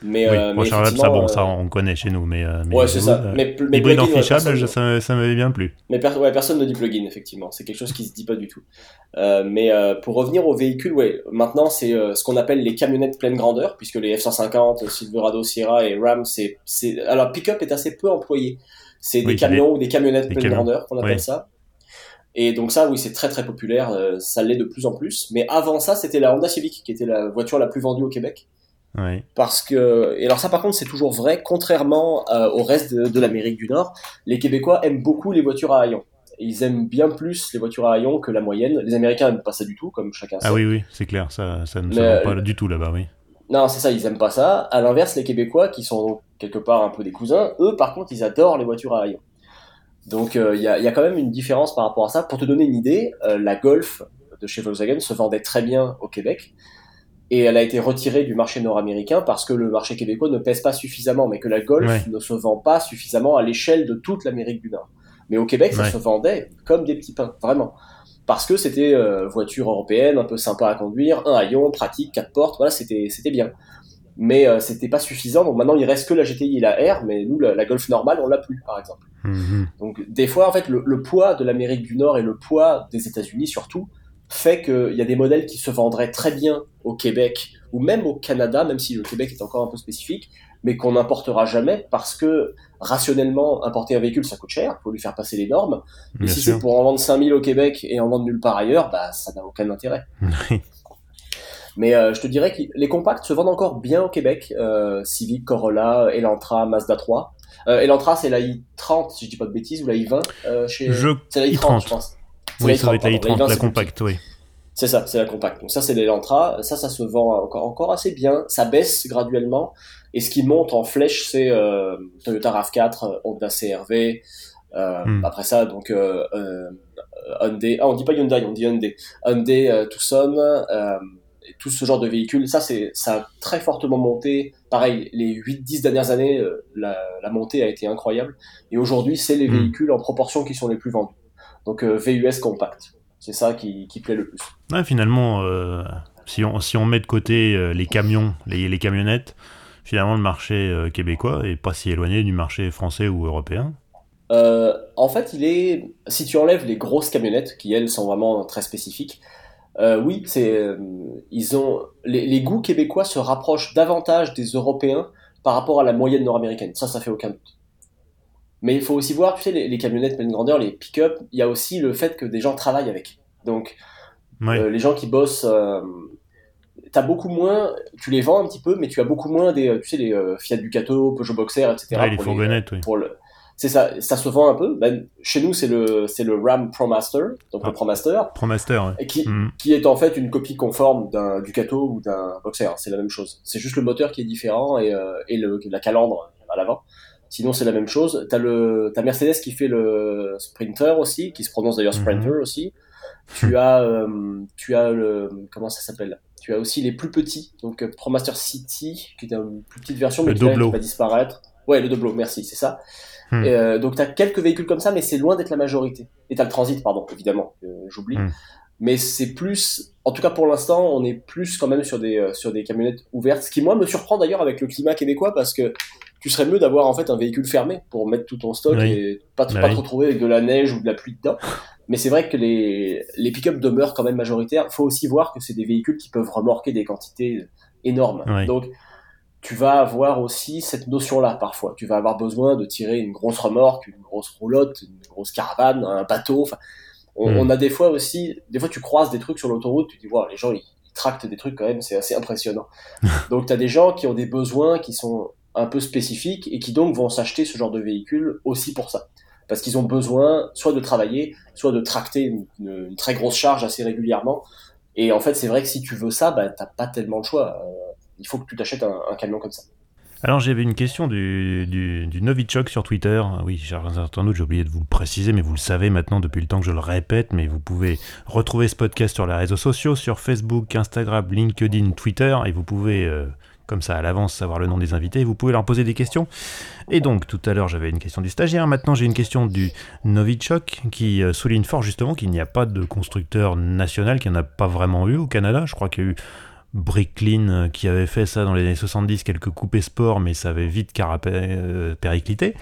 Mais, oui, euh, rechargeable, ça, bon, ça, euh, on connaît chez nous. Mais, euh, mais ouais, c'est ça. mais, en fichable, ça, ça m'avait bien plu. Mais ouais, personne ne dit plugin, effectivement. C'est quelque chose qui se dit pas du tout. Euh, mais euh, pour revenir aux véhicules, ouais, maintenant, c'est ce qu'on appelle les camionnettes pleine grandeur, puisque les F-150, Silverado, Sierra et Ram, c'est. Alors, pick-up est assez peu employé. C'est des camions ou des camionnettes pleine grandeur qu'on appelle ça. Et donc ça, oui, c'est très très populaire, euh, ça l'est de plus en plus. Mais avant ça, c'était la Honda Civic qui était la voiture la plus vendue au Québec. Oui. Parce que, et alors ça par contre, c'est toujours vrai, contrairement euh, au reste de, l'Amérique du Nord, les Québécois aiment beaucoup les voitures à haillons. Ils aiment bien plus les voitures à haillons que la moyenne. Les Américains n'aiment pas ça du tout, comme chacun sait. Ah oui, oui, c'est clair, ça, ça ne se voit pas du tout là-bas, oui. Non, c'est ça, ils aiment pas ça. À l'inverse, les Québécois, qui sont quelque part un peu des cousins, eux, par contre, ils adorent les voitures à haillons. Donc il y, a, y, a, quand même une différence par rapport à ça. Pour te donner une idée, la Golf de chez Volkswagen se vendait très bien au Québec et elle a été retirée du marché nord-américain parce que le marché québécois ne pèse pas suffisamment, mais que la Golf ne se vend pas suffisamment à l'échelle de toute l'Amérique du Nord. Mais au Québec, ça se vendait comme des petits pains, vraiment. Parce que c'était euh, voiture européenne, un peu sympa à conduire, un haillon, pratique, quatre portes, voilà, c'était bien. Mais euh, c'était pas suffisant, donc maintenant il reste que la GTI et la R, mais nous la, Golf normale on l'a plus par exemple. Mhm. Donc des fois en fait le, le poids de l'Amérique du Nord et le poids des États-Unis surtout fait qu'il y a des modèles qui se vendraient très bien au Québec ou même au Canada, même si le Québec est encore un peu spécifique, mais qu'on n'importera jamais parce que rationnellement, importer un véhicule, ça coûte cher, faut lui faire passer les normes. Mais si c'est pour en vendre 5000 au Québec et en vendre nulle part ailleurs, bah, ça n'a aucun intérêt. <laughs> mais euh, je te dirais que les compacts se vendent encore bien au Québec. Euh, Civic, Corolla, Elantra, Mazda 3. Euh, Elantra, c'est la i30, si je dis pas de bêtises, ou la i20 euh, chez... C'est la i30, je pense. Oui, ça va être la i30, la, compacte, oui. C'est ça, c'est la compacte. Donc ça, c'est l'Elantra. Ça, ça se vend encore, encore assez bien. Ça baisse graduellement. Et ce qui monte en flèche, c'est euh, Toyota RAV4, Honda CRV. Euh, hmm. Après ça, donc euh, euh, Hyundai. Ah, on dit pas Hyundai, on dit Hyundai. Hyundai euh, Tucson. Euh, tout ce genre de véhicules. Ça, c'est ça a très fortement monté. Pareil, les 8-10 dernières années, la, la, montée a été incroyable. Et aujourd'hui, c'est les hmm. véhicules en proportion qui sont les plus vendus. Donc VUS compact. C'est ça qui, qui, plaît le plus. Ouais, finalement, euh, si, on, si on met de côté euh, les camions, les, les, camionnettes, finalement le marché euh, québécois est pas si éloigné du marché français ou européen. en fait, il est. Si tu enlèves les grosses camionnettes, qui elles sont vraiment très spécifiques, oui, c'est. ils ont. Les, les, goûts québécois se rapprochent davantage des Européens par rapport à la moyenne nord-américaine. Ça, ça fait aucun doute. Mais il faut aussi voir, tu sais, les, camionnettes pleine grandeur, les pick-up, il y a aussi le fait que des gens travaillent avec. Donc, euh, les gens qui bossent, euh, t'as beaucoup moins, tu les vends un petit peu, mais tu as beaucoup moins des, tu sais, les euh, Fiat Ducato, Peugeot Boxer, etc. Ouais, les fourgonnettes, oui. Pour le, c'est ça, ça se vend un peu. Ben, chez nous, c'est le, c'est le Ram ProMaster, donc le ah. ProMaster. ProMaster, ouais. qui, mm. qui est en fait une copie conforme d'un Ducato ou d'un Boxer. C'est la même chose. C'est juste le moteur qui est différent et, et le, la calandre à l'avant. Sinon, c'est la même chose. T'as le, t'as Mercedes qui fait le Sprinter aussi, qui se prononce d'ailleurs Sprinter mhm. aussi. Tu as, euh, tu as le, comment ça s'appelle? Tu as aussi les plus petits, donc euh, ProMaster City, qui est une plus petite version, mais qui, va disparaître. Ouais, le Doblo, merci, c'est ça. Hmm. Euh, donc, tu as quelques véhicules comme ça, mais c'est loin d'être la majorité. Et tu le Transit, pardon, évidemment, j'oublie. Hmm. Mais c'est plus, en tout cas pour l'instant, on est plus quand même sur des, sur des camionnettes ouvertes. Ce qui, moi, me surprend d'ailleurs avec le climat québécois, parce que tu serais mieux d'avoir en fait un véhicule fermé pour mettre tout ton stock et pas, bah pas te retrouver avec de la neige ou de la pluie dedans. Mais c'est vrai que les, les pick-up demeurent quand même majoritaires. Il faut aussi voir que c'est des véhicules qui peuvent remorquer des quantités énormes. Donc, tu vas avoir aussi cette notion-là parfois. Tu vas avoir besoin de tirer une grosse remorque, une grosse roulotte, une grosse caravane, un bateau. Enfin, on, hmm. on, a des fois aussi, des fois tu croises des trucs sur l'autoroute, tu dis, wow, les gens ils, ils tractent des trucs quand même, c'est assez impressionnant. <laughs> Donc, tu as des gens qui ont des besoins qui sont un peu spécifiques et qui donc vont s'acheter ce genre de véhicule aussi pour ça. Parce qu'ils ont besoin soit de travailler, soit de tracter une, très grosse charge assez régulièrement. Et en fait, c'est vrai que si tu veux ça, bah, t'as pas tellement de choix. Euh, il faut que tu t'achètes un, camion comme ça. Alors j'avais une question du, Novichok sur Twitter. Oui, j'ai oublié de vous le préciser, mais vous le savez maintenant depuis le temps que je le répète, mais vous pouvez retrouver ce podcast sur les réseaux sociaux, sur Facebook, Instagram, LinkedIn, Twitter, et vous pouvez euh, comme ça à l'avance savoir le nom des invités, vous pouvez leur poser des questions. Et donc tout à l'heure j'avais une question du stagiaire, maintenant j'ai une question du Novichok qui euh, souligne fort justement qu'il n'y a pas de constructeur national, qu'il n'y en a pas vraiment eu au Canada. Je crois qu'il y a eu Bricklin euh, qui avait fait ça dans les années 70, quelques coupés sport, mais ça avait vite carapé, euh, périclité.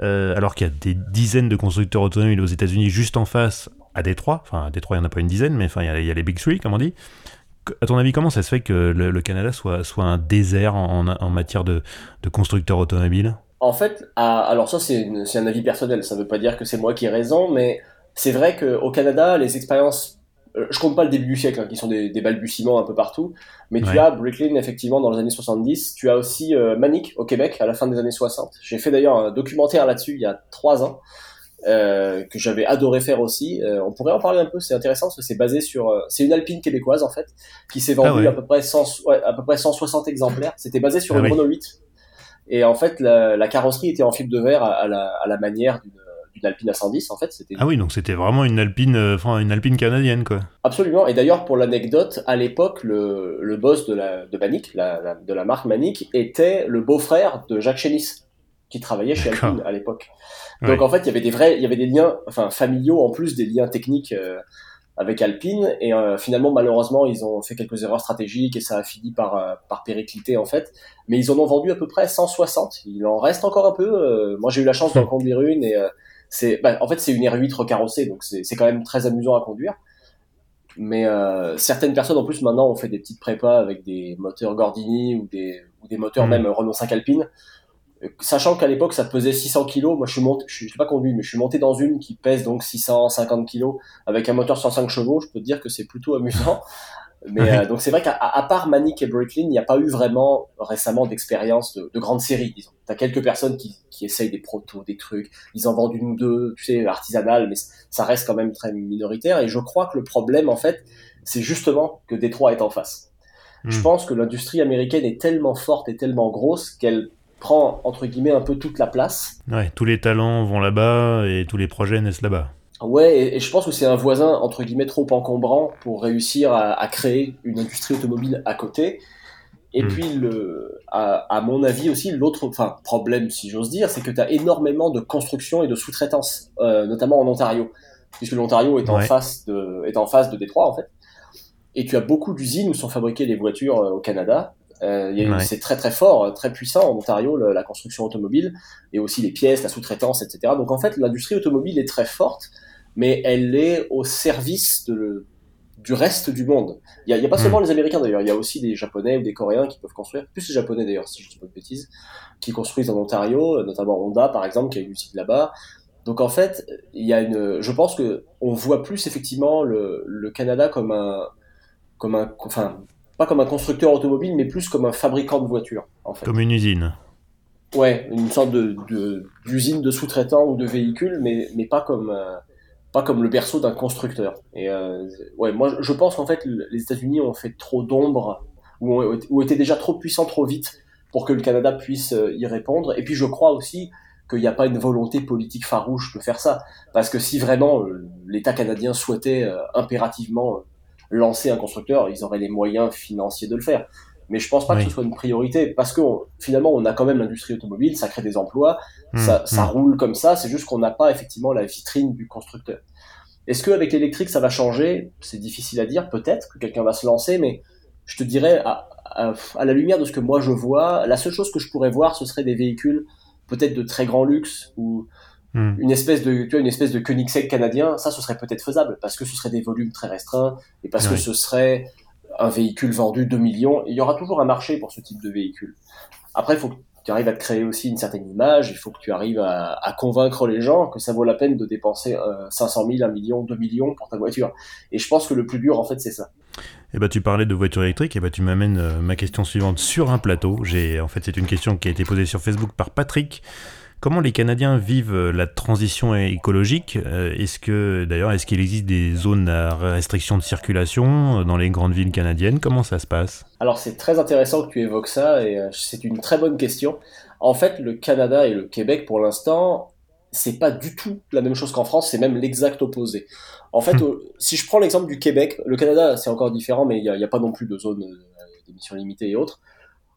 alors qu'il y a des dizaines de constructeurs autonomes aux États-Unis juste en face à Détroit. Enfin, à Détroit, il n'y en a pas une dizaine, mais enfin, il y, a, les Big Three, comme on dit à ton avis, comment ça se fait que le, Canada soit, soit un désert en, matière de, constructeurs automobiles? En fait, alors ça c'est un avis personnel, ça ne veut pas dire que c'est moi qui ai raison, mais c'est vrai qu'au Canada, les expériences, euh, je compte pas le début du siècle, hein, qui sont des, balbutiements un peu partout, mais tu as Brooklyn effectivement dans les années 70, tu as aussi euh, Manic au Québec à la fin des années 60. J'ai fait d'ailleurs un documentaire là-dessus il y a trois ans. Euh, que j'avais adoré faire aussi. Euh, on pourrait en parler un peu, c'est intéressant parce que c'est basé sur, euh, c'est une Alpine québécoise en fait, qui s'est vendue ah à peu près 100, ouais, à peu près 160 exemplaires. C'était basé sur ah une Renault 8 et en fait la, la, carrosserie était en fibre de verre à, la, à la, manière une Alpine à 110 en fait. Ah oui, donc c'était vraiment une Alpine, enfin une Alpine canadienne quoi. Absolument. Et d'ailleurs pour l'anecdote, à l'époque, le, le, boss de la de Manic, la, de la marque Manic, était le beau-frère de Jacques Chénis, qui travaillait chez Alpine à l'époque. Donc en fait, il y avait des vrais, il y avait des liens, enfin familiaux en plus des liens techniques avec Alpine et euh, finalement malheureusement ils ont fait quelques erreurs stratégiques et ça a fini par euh, par péricliter en fait mais ils en ont vendu à peu près 160 il en reste encore un peu euh, moi j'ai eu la chance d'en conduire une et c'est bah, en fait c'est une R8 recarrossée donc c'est quand même très amusant à conduire mais certaines personnes en plus maintenant ont fait des petites prépas avec des moteurs Gordini ou des ou des moteurs mmh. même Renault 5 Alpine sachant qu'à l'époque ça pesait 600 kg, moi je suis monté, je suis pas conduit, mais je suis monté dans une qui pèse donc 650 kg avec un moteur 105 chevaux. Je peux te dire que c'est plutôt amusant. Mais euh, donc c'est vrai qu'à part Manic et Bricklin, il n'y a pas eu vraiment récemment d'expérience de, de grande série, disons. T'as quelques personnes qui, qui essayent des protos, des trucs, ils en vendent une ou deux, tu sais, artisanales, mais ça reste quand même très minoritaire. Et je crois que le problème, en fait, c'est justement que Détroit est en face. Je hmm. pense que l'industrie américaine est tellement forte et tellement grosse qu'elle prend entre guillemets un peu toute la place. Ouais, tous les talents vont là-bas et tous les projets naissent là-bas. Ouais, et, je pense que c'est un voisin entre guillemets trop encombrant pour réussir à, créer une industrie automobile à côté. Et hmm. puis, le, à, mon avis aussi, l'autre enfin, problème, si j'ose dire, c'est que tu as énormément de construction et de sous-traitance, euh, notamment en Ontario, puisque l'Ontario est, en face de, est en face de Détroit, en fait. Et tu as beaucoup d'usines où sont fabriquées les voitures euh, au Canada, euh, C'est très très fort, très puissant en Ontario, la construction automobile, et aussi les pièces, la sous-traitance, etc. Donc en fait, l'industrie automobile est très forte, mais elle est au service de, du reste du monde. Il n'y a, a, pas hmm. seulement les Américains d'ailleurs, il y a aussi des Japonais ou des Coréens qui peuvent construire, plus les Japonais d'ailleurs, si je dis pas de bêtises, qui construisent en Ontario, notamment Honda par exemple, qui a une usine là-bas. Donc en fait, il y a une, je pense que on voit plus effectivement le, le Canada comme un, comme un, enfin, pas comme un constructeur automobile, mais plus comme un fabricant de voitures. En fait. Comme une usine. Ouais, une sorte de, d'usine de, sous-traitants ou de véhicules, mais, mais pas comme euh, pas comme le berceau d'un constructeur. Et euh, ouais, moi je pense qu'en fait les États-Unis ont fait trop d'ombre ou, ou étaient déjà trop puissants trop vite pour que le Canada puisse euh, y répondre. Et puis je crois aussi qu'il n'y a pas une volonté politique farouche de faire ça, parce que si vraiment l'État canadien souhaitait impérativement lancer un constructeur, ils auraient les moyens financiers de le faire. Mais je pense pas que ce soit une priorité parce que finalement on a quand même l'industrie automobile, ça crée des emplois, mmh, ça, ça mmh. roule comme ça. C'est juste qu'on n'a pas effectivement la vitrine du constructeur. Est-ce qu'avec l'électrique ça va changer? C'est difficile à dire. Peut-être que quelqu'un va se lancer, mais je te dirais à, à, la lumière de ce que moi je vois, la seule chose que je pourrais voir, ce serait des véhicules peut-être de très grand luxe ou Hmm. Une espèce de, tu vois, une espèce de Koenigsegg canadien, ça, ce serait peut-être faisable parce que ce serait des volumes très restreints et parce que ce serait un véhicule vendu 2 millions. il y aura toujours un marché pour ce type de véhicule. Après, il faut que tu arrives à te créer aussi une certaine image, il faut que tu arrives à, convaincre les gens que ça vaut la peine de dépenser 500 000, 1 million, 2 millions pour ta voiture. Et je pense que le plus dur, en fait, c'est ça. Eh ben, tu parlais de voiture électrique, et eh ben, tu m'amènes euh, ma question suivante sur un plateau. J'ai, en fait, c'est une question qui a été posée sur Facebook par Patrick. Comment les Canadiens vivent euh, la transition écologique euh, Est-ce que d'ailleurs est-ce qu'il existe des zones à restriction de circulation euh, dans les grandes villes canadiennes? Comment ça se passe? Alors c'est très intéressant que tu évoques ça et c'est une très bonne question. En fait, le Canada et le Québec pour l'instant, c'est pas du tout la même chose qu'en France, c'est même l'exact opposé. En fait, hmm. si je prends l'exemple du Québec, le Canada c'est encore différent, mais il n'y a, a, pas non plus de zone d'émissions limitées et autres.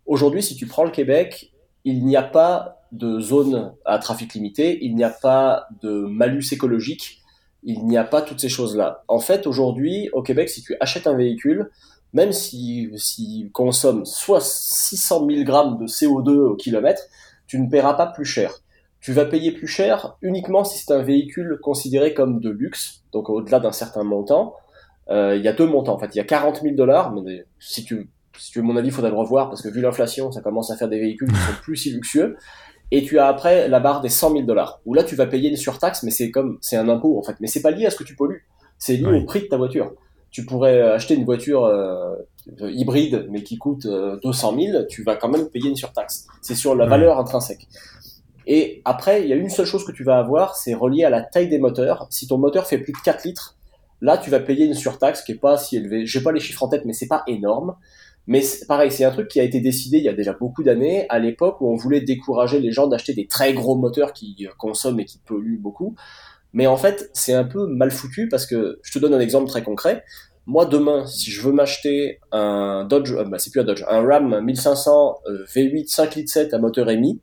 Aujourd'hui, si tu prends le Québec, il n'y a pas de zone à trafic limité, il n'y a pas de malus écologique, il n'y a pas toutes ces choses-là. En fait, aujourd'hui, au Québec, si tu achètes un véhicule, même s'il si, consomme soit 600 000 grammes de CO2 au kilomètre, tu ne paieras pas plus cher. Tu vas payer plus cher uniquement si c'est un véhicule considéré comme de luxe, donc au-delà d'un certain montant. Euh, il y a deux montants en fait. Il y a 40 000 dollars, mais si tu, si tu veux mon avis, il faudrait le revoir parce que vu l'inflation, ça commence à faire des véhicules qui sont plus si luxueux. Et tu as après la barre des 100 000 dollars, où là tu vas payer une surtaxe, mais c'est comme c'est un impôt en fait, mais c'est pas lié à ce que tu pollues, c'est lié au prix de ta voiture. Tu pourrais acheter une voiture euh, hybride, mais qui coûte 200 euh, 000, tu vas quand même payer une surtaxe. C'est sur la valeur intrinsèque. Et après, il y a une seule chose que tu vas avoir, c'est relié à la taille des moteurs. Si ton moteur fait plus de 4 litres, là tu vas payer une surtaxe qui est pas si élevée. J'ai pas les chiffres en tête, mais c'est pas énorme. Mais pareil, c'est un truc qui a été décidé il y a déjà beaucoup d'années, à l'époque où on voulait décourager les gens d'acheter des très gros moteurs qui consomment et qui polluent beaucoup. Mais en fait, c'est un peu mal foutu parce que je te donne un exemple très concret. Moi, demain, si je veux m'acheter un Dodge, euh, bah, c'est plus un Dodge, un Ram 1500 V8 5 litres 7 à moteur émis,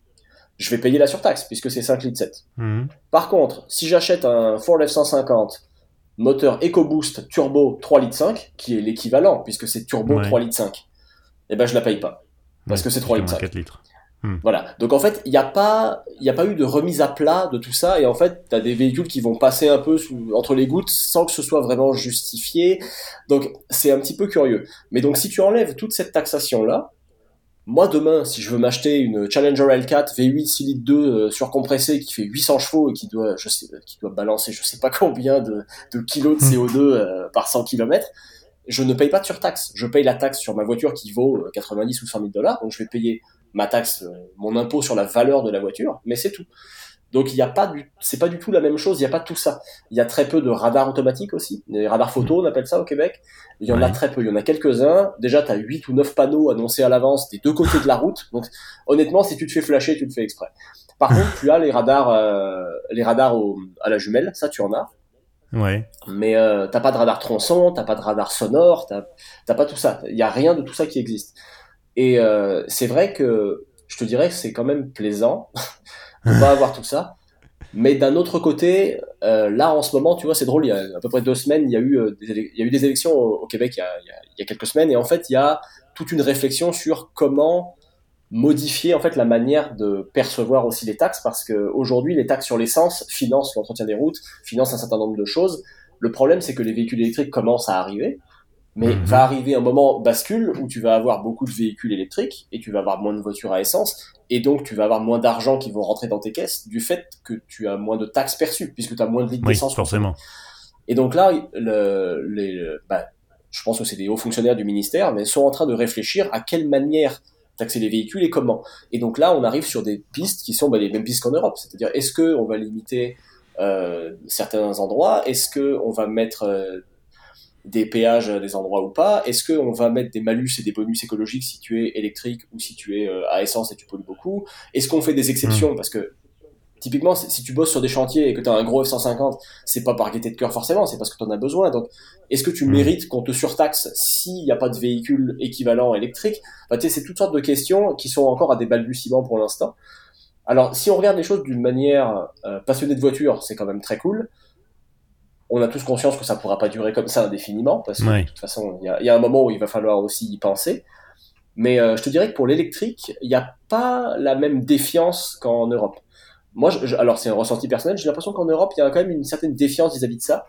je vais payer la surtaxe puisque c'est 5 litres 7. Mhm. Par contre, si j'achète un Ford F-150 moteur EcoBoost turbo 3 litres 5, qui est l'équivalent puisque c'est turbo 3 litres 5, eh ben je la paye pas parce que c'est 3 litres 5. litres. Hmm. Voilà. Donc en fait, il n'y a pas, il a pas eu de remise à plat de tout ça, et en fait, tu as des véhicules qui vont passer un peu entre les gouttes sans que ce soit vraiment justifié. Donc c'est un petit peu curieux. Mais donc si tu enlèves toute cette taxation là, moi demain, si je veux m'acheter une Challenger L4 V8 6 litres 2 surcompressée qui fait 800 chevaux et qui doit, je sais, qui doit balancer je sais pas combien de, de kilos de hmm. CO2 euh, par 100 km, je ne paye pas de surtaxe. Je paye la taxe sur ma voiture qui vaut 90 euh, ou 100 000 dollars, donc je vais payer ma taxe, euh, mon impôt sur la valeur de la voiture, mais c'est tout. Donc il n'y a pas du, c'est pas du tout la même chose. Il n'y a pas tout ça. Il y a très peu de radars automatiques aussi. Les radars photo, on appelle ça au Québec. Il y en a très peu. Il y en a quelques-uns. Déjà, tu as 8 ou 9 panneaux annoncés à l'avance des deux côtés de la route. Donc honnêtement, si tu te fais flasher, tu le fais exprès. Par contre, tu as les radars, euh, les radars à la jumelle. Ça, tu en as. Ouais. Mais euh, t'as pas de radar tronçon, t'as pas de radar sonore, t'as pas tout ça. Il y a rien de tout ça qui existe. Et euh, c'est vrai que je te dirais que c'est quand même plaisant <laughs> de pas avoir tout ça. Mais d'un autre côté, euh, là en ce moment, tu vois, c'est drôle. Il y a à peu près deux semaines, il y a eu, euh, des, il y a eu des élections au, Québec il y, a, il y, a, quelques semaines, et en fait, il y a toute une réflexion sur comment modifier en fait la manière de percevoir aussi les taxes, parce que aujourd'hui, les taxes sur l'essence financent l'entretien des routes, financent un certain nombre de choses. Le problème, c'est que les véhicules électriques commencent à arriver. Mais mhm. va arriver un moment bascule où tu vas avoir beaucoup de véhicules électriques et tu vas avoir moins de voitures à essence et donc tu vas avoir moins d'argent qui vont rentrer dans tes caisses du fait que tu as moins de taxes perçues puisque tu as moins de litres d'essence. forcément. Et donc là, le, les, bah, je pense que c'est des hauts fonctionnaires du ministère, mais sont en train de réfléchir à quelle manière taxer les véhicules et comment. Et donc là, on arrive sur des pistes qui sont bah, les mêmes pistes qu'en Europe, c'est-à-dire est-ce que on va limiter euh, certains endroits, est-ce que on va mettre euh, des péages à des endroits ou pas? Est-ce qu'on va mettre des malus et des bonus écologiques si tu es électrique ou si tu es euh, à essence et tu pollues beaucoup? Est-ce qu'on fait des exceptions? Mmh. Parce que typiquement, si tu bosses sur des chantiers et que tu as un gros F-150, c'est pas par gaieté de cœur forcément, c'est parce que tu en as besoin. Donc, est-ce que tu mmh. mérites qu'on te surtaxe s'il n'y a pas de véhicule équivalent électrique? Bah, C'est toutes sortes de questions qui sont encore à des balbutiements pour l'instant. Alors, si on regarde les choses d'une manière euh, passionnée de voiture, c'est quand même très cool on a tous conscience que ça pourra pas durer comme ça indéfiniment, parce que de toute façon, il y, a, un moment où il va falloir aussi y penser. Mais euh, je te dirais que pour l'électrique, il n'y a pas la même défiance qu'en Europe. Moi, je, alors c'est un ressenti personnel, j'ai l'impression qu'en Europe, il y a quand même une certaine défiance vis-à-vis de ça.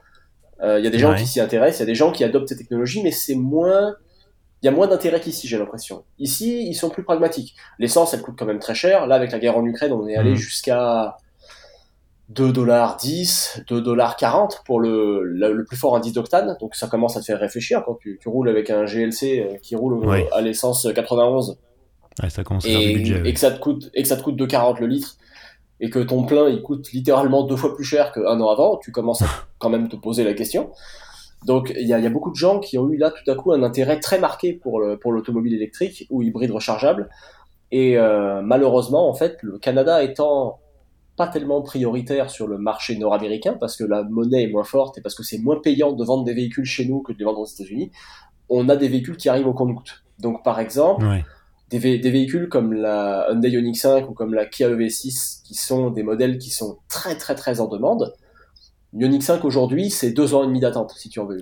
Euh, il y a des gens qui s'y intéressent, il y a des gens qui adoptent ces technologies, mais c'est moins... Il y a moins d'intérêt qu'ici, j'ai l'impression. Ici, ils sont plus pragmatiques. L'essence, elle coûte quand même très cher. Là, avec la guerre en Ukraine, on est allé mmh. jusqu'à 2 dollars 10, 2 dollars 40 pour le, le, plus fort indice d'octane. Donc ça commence à te faire réfléchir quand tu, tu roules avec un GLC euh, qui roule à l'essence 91. ça commence et, budget, et que ça te coûte et que ça te coûte 2,40 le litre et que ton plein il coûte littéralement deux fois plus cher qu'un an avant, tu commences à quand même te poser la question. Donc il y a, beaucoup de gens qui ont eu là tout à coup un intérêt très marqué pour pour l'automobile électrique ou hybride rechargeable. Et euh, malheureusement en fait le Canada étant pas tellement prioritaire sur le marché nord-américain parce que la monnaie est moins forte et parce que c'est moins payant de vendre des véhicules chez nous que de les vendre aux États-Unis, on a des véhicules qui arrivent au compte-gouttes. Donc par exemple, des, véhicules comme la Hyundai Ioniq 5 ou comme la Kia EV6 qui sont des modèles qui sont très très très en demande. Ioniq 5 aujourd'hui, c'est deux ans et demi d'attente si tu en veux.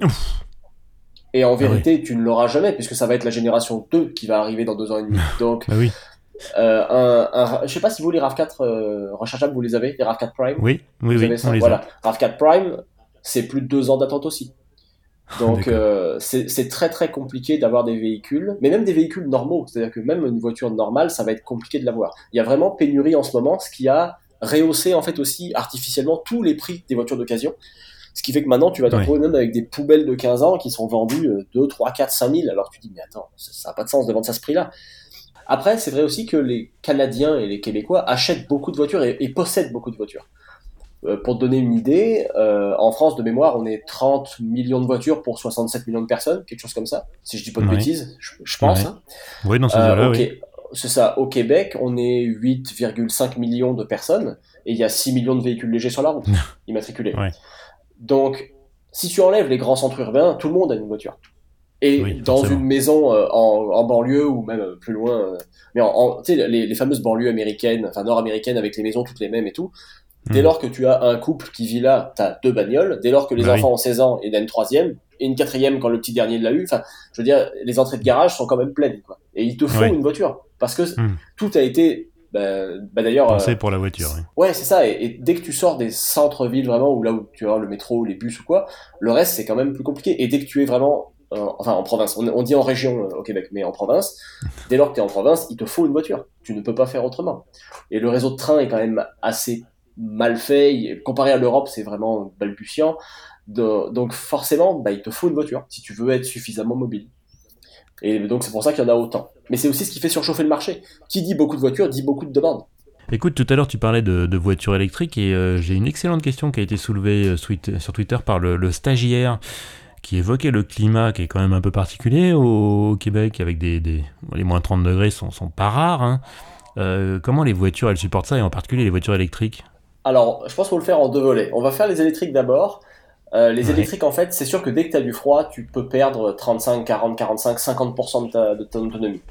Et en ah vérité, tu ne l'auras jamais puisque ça va être la génération 2 qui va arriver dans deux ans et demi. <laughs> Donc, bah oui. Euh, un, un, je sais pas si vous les RAV4 euh, rechargeables, vous les avez, les RAV4 Prime? Oui, oui, oui. voilà. RAV4 Prime, c'est plus de deux ans d'attente aussi. Donc euh, c'est très très compliqué d'avoir des véhicules, mais même des véhicules normaux, c'est-à-dire que même une voiture normale, ça va être compliqué de l'avoir. Il y a vraiment pénurie en ce moment, ce qui a rehaussé en fait aussi artificiellement tous les prix des voitures d'occasion. Ce qui fait que maintenant, tu vas te retrouver même avec des poubelles de 15 ans qui sont vendues 2, 3, 4, 5 000. Alors tu dis, mais attends, ça n'a pas de sens de vendre ça à ce prix-là. Après, c'est vrai aussi que les Canadiens et les Québécois achètent beaucoup de voitures et, possèdent beaucoup de voitures. Euh, pour te donner une idée, euh, en France, de mémoire, on est 30 millions de voitures pour 67 millions de personnes, quelque chose comme ça, si je dis pas de bêtises, je, pense. Hein. Oui, dans ce là oui. C'est ça. Au Québec, on est 8,5 millions de personnes et il y a 6 millions de véhicules légers sur la route, <laughs> immatriculés. Donc, si tu enlèves les grands centres urbains, tout le monde a une voiture. Et dans une maison euh, en, en, banlieue ou même euh, plus loin, euh, mais en, tu sais, les, les, fameuses banlieues américaines, enfin nord-américaines avec les maisons toutes les mêmes et tout. Dès hmm. lors que tu as un couple qui vit là, tu as deux bagnoles. Dès lors que les bah enfants ont 16 ans, il y a une troisième et une quatrième quand le petit dernier l'a eu. Enfin, je veux dire, les entrées de garage sont quand même pleines, quoi. Et il te faut une voiture parce que hmm. tout a été bah, bah d'ailleurs pensé pour la voiture. Oui. Ouais, c'est ça. Et, et, dès que tu sors des centres-villes vraiment, ou là où tu as le métro, les bus ou quoi, le reste c'est quand même plus compliqué. Et dès que tu es vraiment euh, enfin en province, on, dit en région euh, au Québec, mais en province, dès lors que tu es en province, il te faut une voiture. Tu ne peux pas faire autrement. Et le réseau de train est quand même assez mal fait. Comparé à l'Europe, c'est vraiment balbutiant. donc forcément, bah, il te faut une voiture si tu veux être suffisamment mobile. Et donc c'est pour ça qu'il y en a autant. Mais c'est aussi ce qui fait surchauffer le marché. Qui dit beaucoup de voitures dit beaucoup de demandes. Écoute, tout à l'heure tu parlais de, voitures électriques et euh, j'ai une excellente question qui a été soulevée sur Twitter par le stagiaire qui évoquait le climat qui est quand même un peu particulier au, Québec, avec des, les moins 30 degrés sont, sont pas rares. Hein. Euh, comment les voitures elles supportent ça et en particulier les voitures électriques? Alors, je pense qu'il faut le faire en deux volets. On va faire les électriques d'abord. Euh, les électriques, en fait, c'est sûr que dès que tu as du froid, tu peux perdre 35, 40, 45, 50% de, ta, de ton autonomie.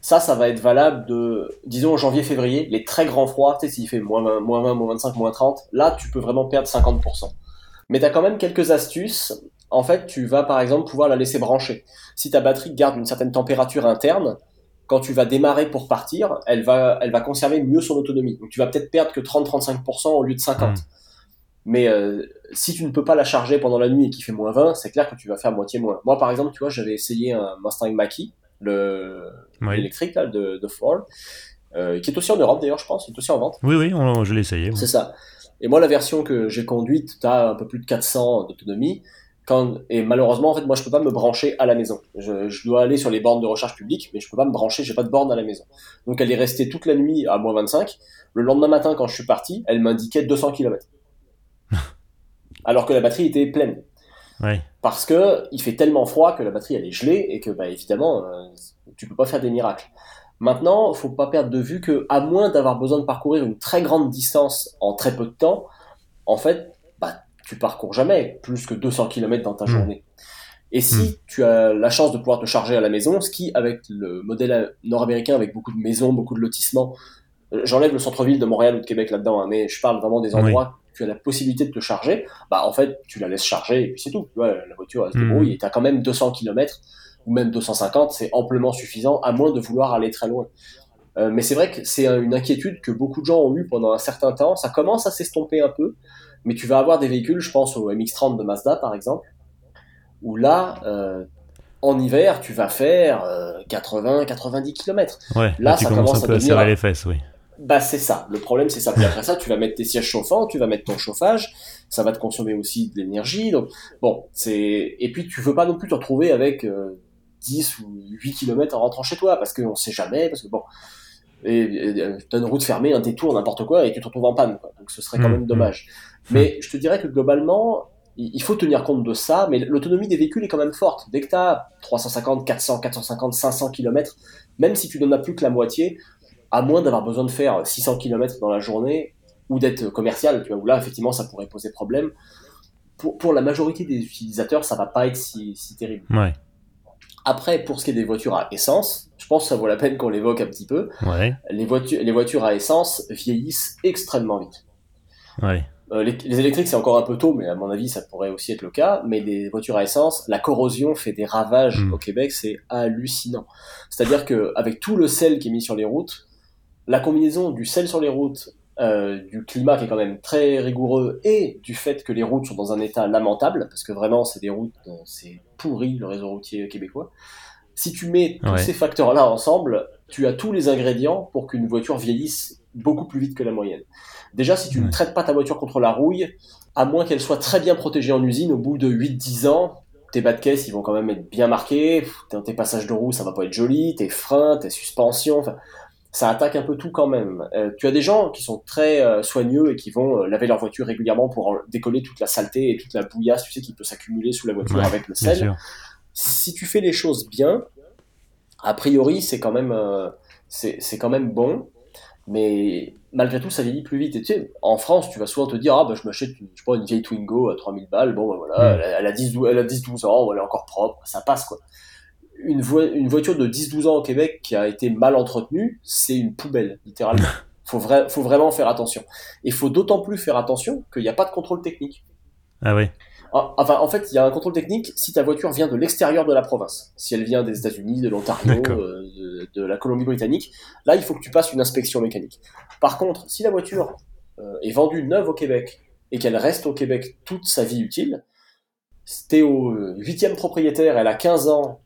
Ça, ça va être valable de, disons, janvier-février, les très grands froids, tu sais, s'il fait moins 20, moins 20, moins 25, moins 30, là, tu peux vraiment perdre 50%. Mais tu as quand même quelques astuces en fait, tu vas par exemple pouvoir la laisser brancher. Si ta batterie garde une certaine température interne, quand tu vas démarrer pour partir, elle va, elle va conserver mieux son autonomie. Donc tu vas peut-être perdre que 30-35% au lieu de 50%. Hmm. Mais euh, si tu ne peux pas la charger pendant la nuit et qu'il fait moins 20, c'est clair que tu vas faire moitié moins. Moi, par exemple, tu vois, j'avais essayé un Mustang Mach-E, le électrique de, Ford, euh, qui est aussi en Europe d'ailleurs, je pense, il est aussi en vente. Oui, oui, je l'ai essayé. C'est ça. Et moi, la version que j'ai conduite, tu as un peu plus de 400 d'autonomie et malheureusement, en fait, moi, je peux pas me brancher à la maison. Je, dois aller sur les bornes de recharge publique, mais je peux pas me brancher, j'ai pas de borne à la maison. Donc, elle est restée toute la nuit à moins 25. Le lendemain matin, quand je suis parti, elle m'indiquait 200 km. <laughs> Alors que la batterie était pleine. Parce que il fait tellement froid que la batterie elle est gelée et que, bah, évidemment, euh, tu peux pas faire des miracles. Maintenant, faut pas perdre de vue que, à moins d'avoir besoin de parcourir une très grande distance en très peu de temps, en fait, tu parcours jamais plus que 200 km dans ta hmm. journée. Et si hmm. tu as la chance de pouvoir te charger à la maison, ce qui, avec le modèle nord-américain, avec beaucoup de maisons, beaucoup de lotissements, euh, j'enlève le centre-ville de Montréal ou de Québec là-dedans, hein, mais je parle vraiment des endroits où tu as la possibilité de te charger, bah en fait, tu la laisses charger et puis c'est tout. la voiture, elle se débrouille hmm. et tu as quand même 200 km ou même 250, c'est amplement suffisant, à moins de vouloir aller très loin. Euh, mais c'est vrai que c'est une inquiétude que beaucoup de gens ont eu pendant un certain temps. Ça commence à s'estomper un peu mais tu vas avoir des véhicules, je pense au MX-30 de Mazda par exemple, où là, euh, en hiver, tu vas faire 80-90 euh, km. Ouais, là, ça commence un peu à serrer les fesses, oui. Bah c'est ça. Le problème c'est ça. Puis <laughs> après ça, tu vas mettre tes sièges chauffants, tu vas mettre ton chauffage, ça va te consommer aussi de l'énergie. Donc bon, c'est et puis tu veux pas non plus te retrouver avec 10 euh, ou 8 km en rentrant chez toi parce qu'on sait jamais parce que bon et, t'as une route fermée, un détour, n'importe quoi et tu te retrouves en panne. Donc ce serait quand mmh, même mmh. Mais je te dirais que globalement, il faut tenir compte de ça, mais l'autonomie des véhicules est quand même forte. Dès que tu as 350, 400, 450, 500 km, même si tu n'en as plus que la moitié, à moins d'avoir besoin de faire 600 km dans la journée ou d'être commercial, tu vois, où là, effectivement, ça pourrait poser problème. Pour, pour la majorité des utilisateurs, ça va pas être si, si terrible. Ouais. Après, pour ce qui est des voitures à essence, je pense que ça vaut la peine qu'on l'évoque un petit peu. Ouais. Les, voitures, les voitures à essence vieillissent extrêmement vite. Ouais. Euh, les, électriques, c'est encore un peu tôt, mais à mon avis, ça pourrait aussi être le cas. Mais les voitures à essence, la corrosion fait des ravages mm. au Québec, c'est hallucinant. C'est-à-dire que avec tout le sel qui est mis sur les routes, la combinaison du sel sur les routes, euh, du climat qui est quand même très rigoureux et du fait que les routes sont dans un état lamentable, parce que vraiment, c'est des routes, euh, c'est pourri le réseau routier québécois. Si tu mets tous ces facteurs-là ensemble, tu as tous les ingrédients pour qu'une voiture vieillisse beaucoup plus vite que la moyenne. Déjà, si tu ne traites pas ta voiture contre la rouille, à moins qu'elle soit très bien protégée en usine, au bout de 8-10 ans, tes bas de caisse, ils vont quand même être bien marqués, tes passages de roue, ça va pas être joli, tes freins, tes suspensions, ça attaque un peu tout quand même. Euh, tu as des gens qui sont très euh, soigneux et qui vont euh, laver leur voiture régulièrement pour décoller toute la saleté et toute la bouillasse, tu sais, qui peut s'accumuler sous la voiture avec le sel. Si tu fais les choses bien, a priori, c'est quand même, c'est quand même bon, mais malgré tout, ça vieillit plus vite. Et tu sais, en France, tu vas souvent te dire, ah bah je m'achète une, je sais une vieille Twingo à 3000 balles, bon bah, voilà, elle, a 10, elle a 10-12 ans, elle est encore propre, ça passe quoi une, une voiture de 10-12 ans au Québec qui a été mal entretenue, c'est une poubelle, littéralement. <laughs> faut, faut vraiment faire attention. Et il faut d'autant plus faire attention qu'il n'y a pas de contrôle technique. Ah oui. Ah, enfin, en fait, il y a un contrôle technique si ta voiture vient de l'extérieur de la province. Si elle vient des États-Unis, de l'Ontario, euh, de, la Colombie-Britannique, là, il faut que tu passes une inspection mécanique. Par contre, si la voiture euh, est vendue neuve au Québec et qu'elle reste au Québec toute sa vie utile, c'était au huitième propriétaire, elle a 15 ans,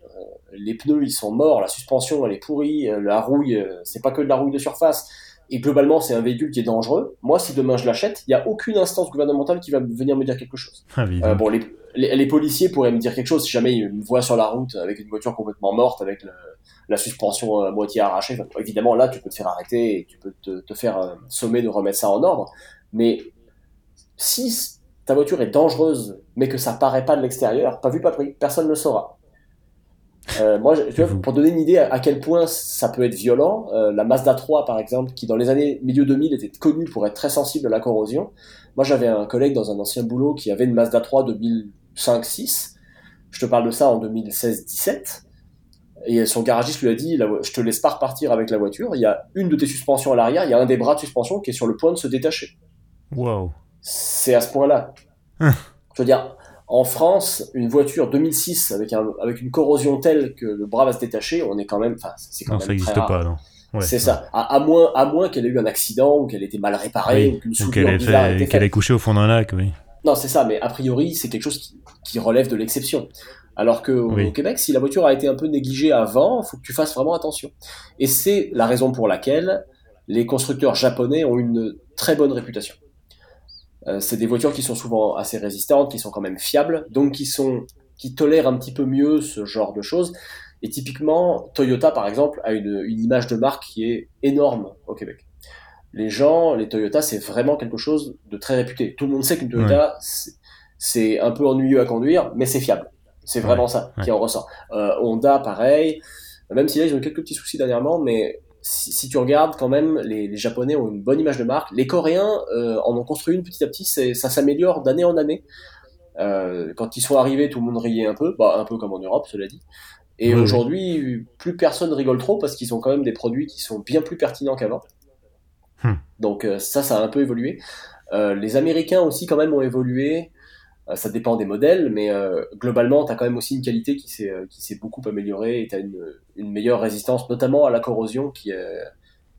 les pneus ils sont morts, la suspension elle est pourrie, euh, la rouille euh, c'est pas que de la rouille de surface, et globalement c'est un véhicule qui est dangereux. Moi si demain je l'achète, il n'y a aucune instance gouvernementale qui va venir me dire quelque chose. Ah, euh, bon les, les, policiers pourraient me dire quelque chose si jamais ils me voient sur la route avec une voiture complètement morte, avec la suspension à moitié arrachée. évidemment là tu peux te faire arrêter et tu peux te, te faire sommer de remettre ça en ordre, mais si ta voiture est dangereuse mais que ça paraît pas de l'extérieur, pas vu pas pris, personne ne le saura. Euh, moi, tu vois, pour donner une idée à, quel point ça peut être violent, euh, la Mazda 3 par exemple, qui dans les années milieu 2000 était connue pour être très sensible à la corrosion. Moi, j'avais un collègue dans un ancien boulot qui avait une Mazda 3 2005-6. Je te parle de ça en 2016-17. Et son garagiste lui a dit, je te laisse pas repartir avec la voiture. Il y a une de tes suspensions à l'arrière, il y a un des bras de suspension qui est sur le point de se détacher. Wow. C'est à ce point-là. je veux dire, en France, une voiture 2006 avec, un, avec une corrosion telle que le bras va se détacher, on est quand même. Enfin, c'est quand non, ça n'existe pas, non. c'est ça. À, moins, à moins qu'elle ait eu un accident ou qu'elle ait été mal réparée ou qu'une soudure ait, qu'elle ait couché au fond d'un lac, oui. Non, c'est ça, mais a priori, c'est quelque chose qui, relève de l'exception. Alors que au Québec, si la voiture a été un peu négligée avant, faut que tu fasses vraiment attention. Et c'est la raison pour laquelle les constructeurs japonais ont une très bonne réputation. Euh, c'est des voitures qui sont souvent assez résistantes, qui sont quand même fiables, donc qui sont qui tolèrent un petit peu mieux ce genre de choses. Et typiquement, Toyota, par exemple, a une, une image de marque qui est énorme au Québec. Les gens, les Toyota, c'est vraiment quelque chose de très réputé. Tout le monde sait qu'une Toyota, c'est un peu ennuyeux à conduire, mais c'est fiable. C'est vraiment ça qui en ressort. Euh, Honda, pareil. Même si là, ils ont eu quelques petits soucis dernièrement, mais si, tu regardes quand même, les, Japonais ont une bonne image de marque. Les Coréens euh, en ont construit une petit à petit. Ça s'améliore d'année en année. Euh, quand ils sont arrivés, tout le monde riait un peu, bah, un peu comme en Europe, cela dit. Et aujourd'hui, plus personne rigole trop parce qu'ils ont quand même des produits qui sont bien plus pertinents qu'avant. Hmm. Donc euh, ça, ça a un peu évolué. les Américains aussi quand même ont évolué. Euh, ça dépend des modèles, mais euh, globalement, tu as quand même aussi une qualité qui s'est euh, qui s'est beaucoup améliorée et tu as une, une, meilleure résistance, notamment à la corrosion qui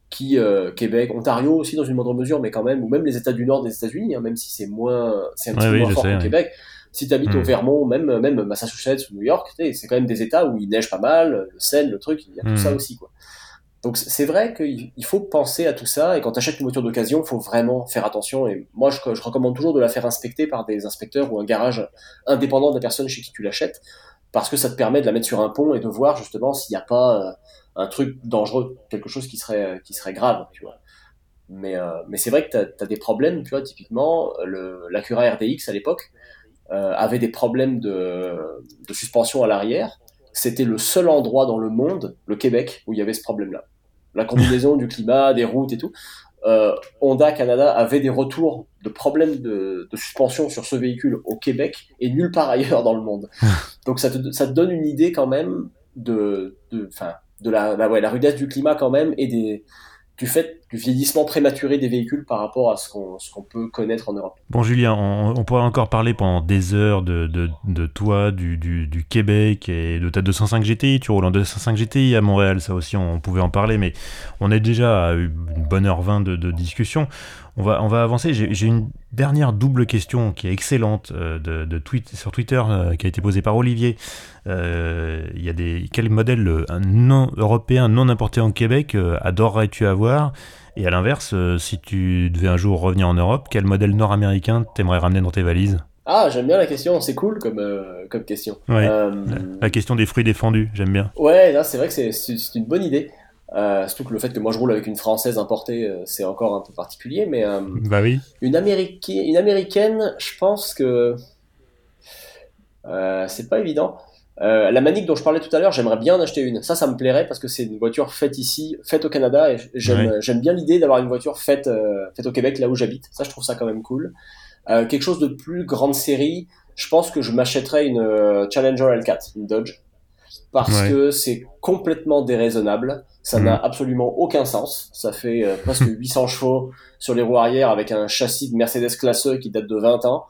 qui Québec, Ontario aussi dans une moindre mesure, mais quand même, ou même les États du Nord des États-Unis, hein, même si c'est moins, c'est un petit peu moins fort qu'au Québec. Si tu habites au hmm. Vermont, même même Massachusetts ou New York, c'est quand même des États où il neige pas mal, le sel, le truc, il y a tout ça hmm. aussi quoi. Donc c'est vrai qu'il faut penser à tout ça, et quand tu achètes une voiture d'occasion, il faut vraiment faire attention. Et moi, je, recommande toujours de la faire inspecter par des inspecteurs ou un garage indépendant de la personne chez qui tu l'achètes, parce que ça te permet de la mettre sur un pont et de voir justement s'il n'y a pas euh, un truc dangereux, quelque chose qui serait, qui serait grave, tu vois. Mais, euh, mais c'est vrai que tu as, des problèmes, tu vois, typiquement, le, l'Acura RDX à l'époque euh, avait des problèmes de suspension à l'arrière. C'était le seul endroit dans le monde, le Québec, où il y avait ce problème-là la combinaison du climat, des routes et tout. Euh, Honda Canada avait des retours de problèmes de, suspension sur ce véhicule au Québec et nulle part ailleurs dans le monde. <laughs> Donc ça te, ça te donne une idée quand même de, de, de la, la, ouais, la rudesse du climat quand même et des, du fait du vieillissement prématuré des véhicules par rapport à ce qu'on peut connaître en Europe. Bon Julien, on, pourrait encore parler pendant des heures de, toi, du, Québec et de ta 205 GTI. Tu roules en 205 GTI à Montréal, ça aussi on pouvait en parler, mais on est déjà à une bonne heure 20 de, discussion. On va, avancer. J'ai une dernière double question qui est excellente euh, de, de sur Twitter euh, qui a été posée par Olivier. Euh, y a des quel modèle non européen non importé en Québec adorerais-tu avoir? Et à l'inverse, si tu devais un jour revenir en Europe, quel modèle nord-américain t'aimerais ramener dans tes valises ah, j'aime bien la question, c'est cool comme, comme question. la, question des fruits défendus, j'aime bien. Ouais, c'est vrai que c'est une bonne idée. Euh, surtout que le fait que moi je roule avec une française importée, euh, c'est encore un peu particulier. Mais euh, Bah oui. une, Américaine, une américaine, je pense que euh, c'est pas évident. Euh, la Manic dont je parlais tout à l'heure, j'aimerais bien en acheter une. Ça, ça me plairait parce que c'est une voiture faite ici, faite au Canada, et j'aime Ouais. bien l'idée d'avoir une voiture faite euh, faite au Québec, là où j'habite. Ça, je trouve ça quand même cool. Euh, quelque chose de plus grande série, je pense que je m'achèterais une euh, Challenger L4, une Dodge, parce Ouais. que c'est complètement déraisonnable. Ça n'a absolument aucun sens. Ça fait euh, presque <laughs> 800 chevaux sur les roues arrière avec un châssis de Mercedes classeux qui date de 20 ans.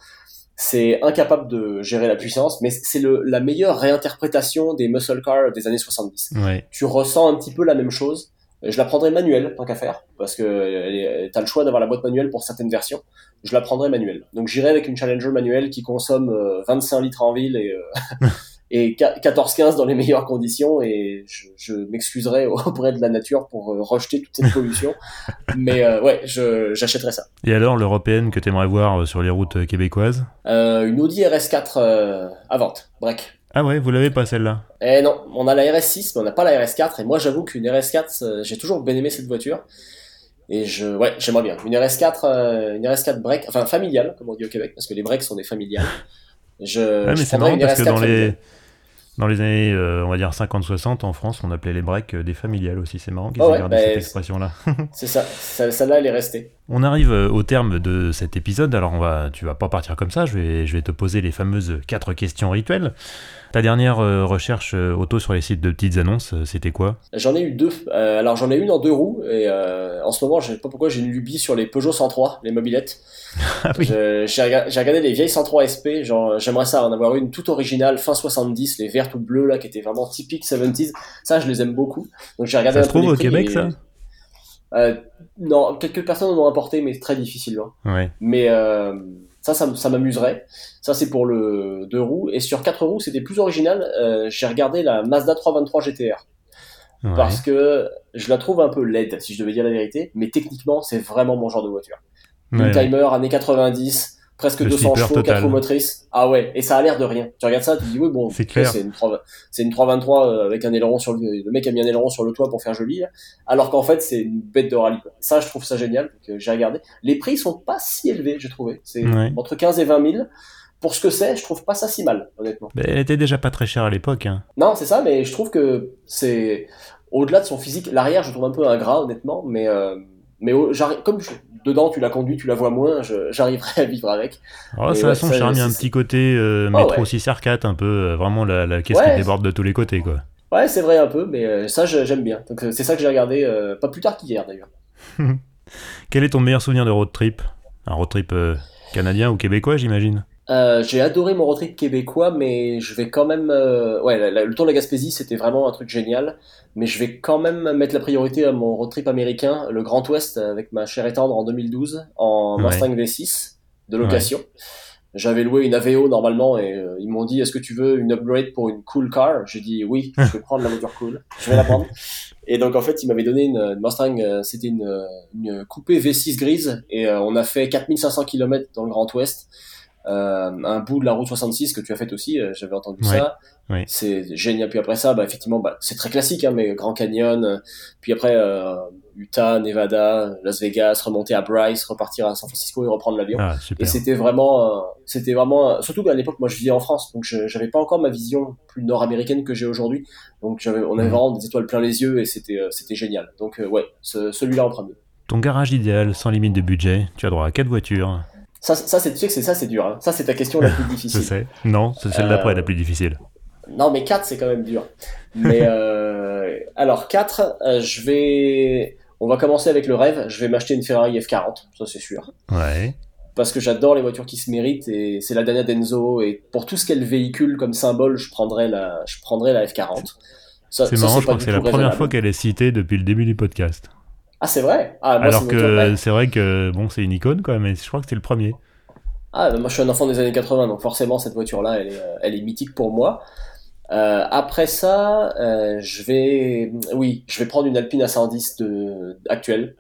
C'est incapable de gérer la puissance, mais c'est la meilleure réinterprétation des muscle cars des années 70 Ouais. tu ressens un petit peu la même chose. Je la prendrai manuelle, tant qu'à faire, parce que tu as le choix d'avoir la boîte manuelle pour certaines versions. Je la prendrai manuelle. Donc j'irai avec une Challenger manuelle qui consomme euh, 25 litres en ville et, euh, <laughs> et 14-15 dans les meilleures conditions. Et je, je m'excuserai <laughs> auprès de la nature pour euh, rejeter toute cette pollution. <laughs> Mais euh, ouais, j'achèterai ça. Et alors, l'européenne que t'aimerais voir euh, sur les routes euh, québécoises? Euh, une Audi RS4 euh, à vente, break. Ah ouais, vous l'avez pas celle-là? Eh non, on a la RS6, mais on n'a pas la RS4. Et moi, j'avoue qu'une RS4, euh, j'ai toujours bien aimé cette voiture. Et je, ouais, j'aimerais bien. Une RS4, euh, une RS4 break, enfin familiale, comme on dit au Québec, parce que les breaks sont des familiales. <laughs> Je, Ah, mais c'est marrant parce que RS4 dans les, familiale. Dans les années, euh, on va dire 50-60, en France, on appelait les breaks euh, des familiales aussi. C'est marrant qu'ils Ah aient ouais, gardé bah, cette c'est- expression-là. C'est ça, ça- celle-là, elle est restée. On arrive euh, au terme de cet épisode, alors on va, tu vas pas partir comme ça, je vais, je vais te poser les fameuses quatre questions rituelles. Ta dernière euh, recherche euh, auto sur les sites de petites annonces, c'était quoi? J'en ai eu deux. Euh, alors, j'en ai une en deux roues, et euh, en ce moment, je sais pas pourquoi, j'ai une lubie sur les Peugeot 103, les mobilettes. <laughs> Ah oui. J'ai rega- j'ai regardé les vieilles 103 SP, genre j'aimerais ça en avoir une toute originale, fin 70, les vertes ou bleues là, qui étaient vraiment typiques 70s. Ça, je les aime beaucoup. Donc j'ai regardé Ça se trouve au Québec, et- ça? Non, quelques personnes en ont importé, mais très difficilement. Ouais. Mais euh, ça, ça, ça m'amuserait. Ça, c'est pour le deux roues. Et sur quatre roues, c'était plus original. Euh, j'ai regardé la Mazda 323 GTR ouais. parce que je la trouve un peu laide, si je devais dire la vérité. Mais techniquement, c'est vraiment mon genre de voiture. Ouais, Une timer, années 90, presque Le 200 sleeper chevaux, 4 total. roues motrices. Ah ouais, et ça a l'air de rien. Tu regardes ça, tu te dis, oui, bon, C'est ok, clair. c'est une, 3 c'est une 323 euh, avec un aileron sur le, le mec a mis un aileron sur le toit pour faire joli, là. alors qu'en fait, c'est une bête de rallye. quoi. Ça, je trouve ça génial, donc euh, j'ai regardé. Les prix sont pas si élevés, j'ai trouvé. C'est Ouais. entre 15 et 20 000. Pour ce que c'est, je trouve pas ça si mal, honnêtement. Mais elle était déjà pas très chère à l'époque. Hein. Non, c'est ça, mais je trouve que c'est au-delà de son physique. L'arrière, je trouve un peu ingrat, honnêtement, mais euh, mais au- comme je- dedans, tu la conduis, tu la vois moins, j'arriverai à vivre avec. Oh, ça ouais, a son ça, charme, il y a un c'est- petit côté euh, Ah métro ouais. 6 R4, un peu, euh, vraiment la, la caisse Ouais. qui déborde de tous les côtés, quoi. Ouais, c'est vrai un peu, mais euh, ça, j'aime bien. Donc euh, c'est ça que j'ai regardé, euh, pas plus tard qu'hier d'ailleurs. <laughs> Quel est ton meilleur souvenir de road trip? Un road trip canadien ou québécois, j'imagine? Euh, j'ai adoré mon road trip québécois, mais je vais quand même. euh, ouais, la- la- le tour de la Gaspésie, c'était vraiment un truc génial. Mais je vais quand même mettre la priorité à mon road trip américain, le Grand Ouest, avec ma chère et tendre en 2012, en Ouais. Mustang V6 de location. J'avais loué une Aveo normalement et euh, ils m'ont dit est-ce que tu veux une upgrade pour une cool car? J'ai dit oui, je vais prendre la voiture cool, je vais la prendre. <laughs> Et donc en fait ils m'avaient donné une, une Mustang, euh, c'était une, une coupée V6 grise et euh, on a fait 4500 km dans le Grand Ouest. Euh, un bout de la route 66 que tu as fait aussi, euh, j'avais entendu Ouais, ça. ouais. C'est génial. Puis après ça, bah, effectivement, bah, c'est très classique, hein, mais Grand Canyon. euh, puis après, Utah, Nevada, Las Vegas, remonter à Bryce, repartir à San Francisco et reprendre l'avion. Ah, Et c'était vraiment, c'était vraiment, surtout qu'à l'époque, moi, je vivais en France, donc je j'avais pas encore ma vision plus nord-américaine que j'ai aujourd'hui. Donc on avait vraiment des étoiles plein les yeux et c'était, c'était génial. Donc ouais, ce- celui-là en premier. Ton garage idéal, sans limite de budget, tu as droit à quatre voitures. Ça, ça c'est, tu sais que c'est ça, c'est dur. Hein. Ça, c'est ta question la plus <laughs> Je difficile. sais. Non, c'est celle d'après Euh, la plus difficile. Non, mais 4, c'est quand même dur. Mais <laughs> euh, alors, 4, je vais. On va commencer avec le rêve. Je vais m'acheter une Ferrari F40, ça c'est sûr. Ouais. Parce que j'adore les voitures qui se méritent et c'est la dernière d'Enzo. Et pour tout ce qu'elle véhicule comme symbole, je prendrais la, je prendrais la F40. Ça- C'est marrant, je crois que c'est la première fois qu'elle est citée depuis le début du podcast. Ah, c'est vrai ah, moi, Alors que c'est vrai que bon, c'est une icône quoi, mais je crois que c'est le premier. Ah, bah, moi je suis un enfant des années 80, donc forcément cette voiture-là, elle est, euh, elle est mythique pour moi. Euh, après ça, euh, je vais, oui, je vais prendre une Alpine A110 de, actuelle.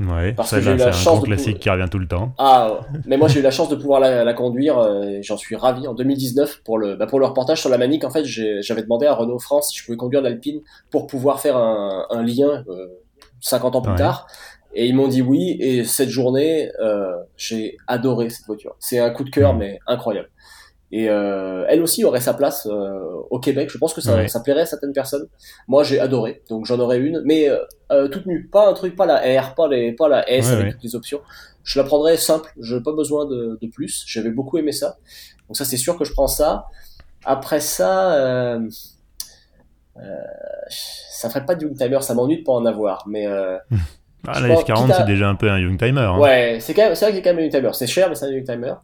Ouais, Parce ça que j'ai eu la un chance grand de classique pou- qui revient tout le temps. Ah, mais moi j'ai eu la chance de pouvoir la, la conduire, euh, j'en suis ravi. En 2019, pour le, bah, pour le reportage sur la Manique, en fait, j'avais demandé à Renault France si je pouvais conduire l'Alpine pour pouvoir faire un, un lien 50 ans plus Ouais. tard. Et ils m'ont dit oui, et cette journée, euh, j'ai adoré cette voiture. C'est un coup de cœur, Mhm. mais incroyable. Et euh, elle aussi aurait sa place euh, au Québec. Je pense que ça, Ouais. ça plairait à certaines personnes. Moi, j'ai adoré, donc j'en aurais une, mais euh, euh, toute nue, pas un truc, pas la R, pas les, pas la S Ouais, avec toutes les options. Je la prendrais simple. Je n'ai pas besoin de, de plus. J'avais beaucoup aimé ça. Donc ça, c'est sûr que je prends ça. Après ça, euh, ça ferait pas de Youngtimer. Ça m'ennuie de pas en avoir, mais euh, Ah, la pense- F40, quitte à- c'est déjà un peu un young timer. hein. Ouais, c'est c'est vrai qu'il y a quand même un Youngtimer. C'est cher, mais c'est un Youngtimer.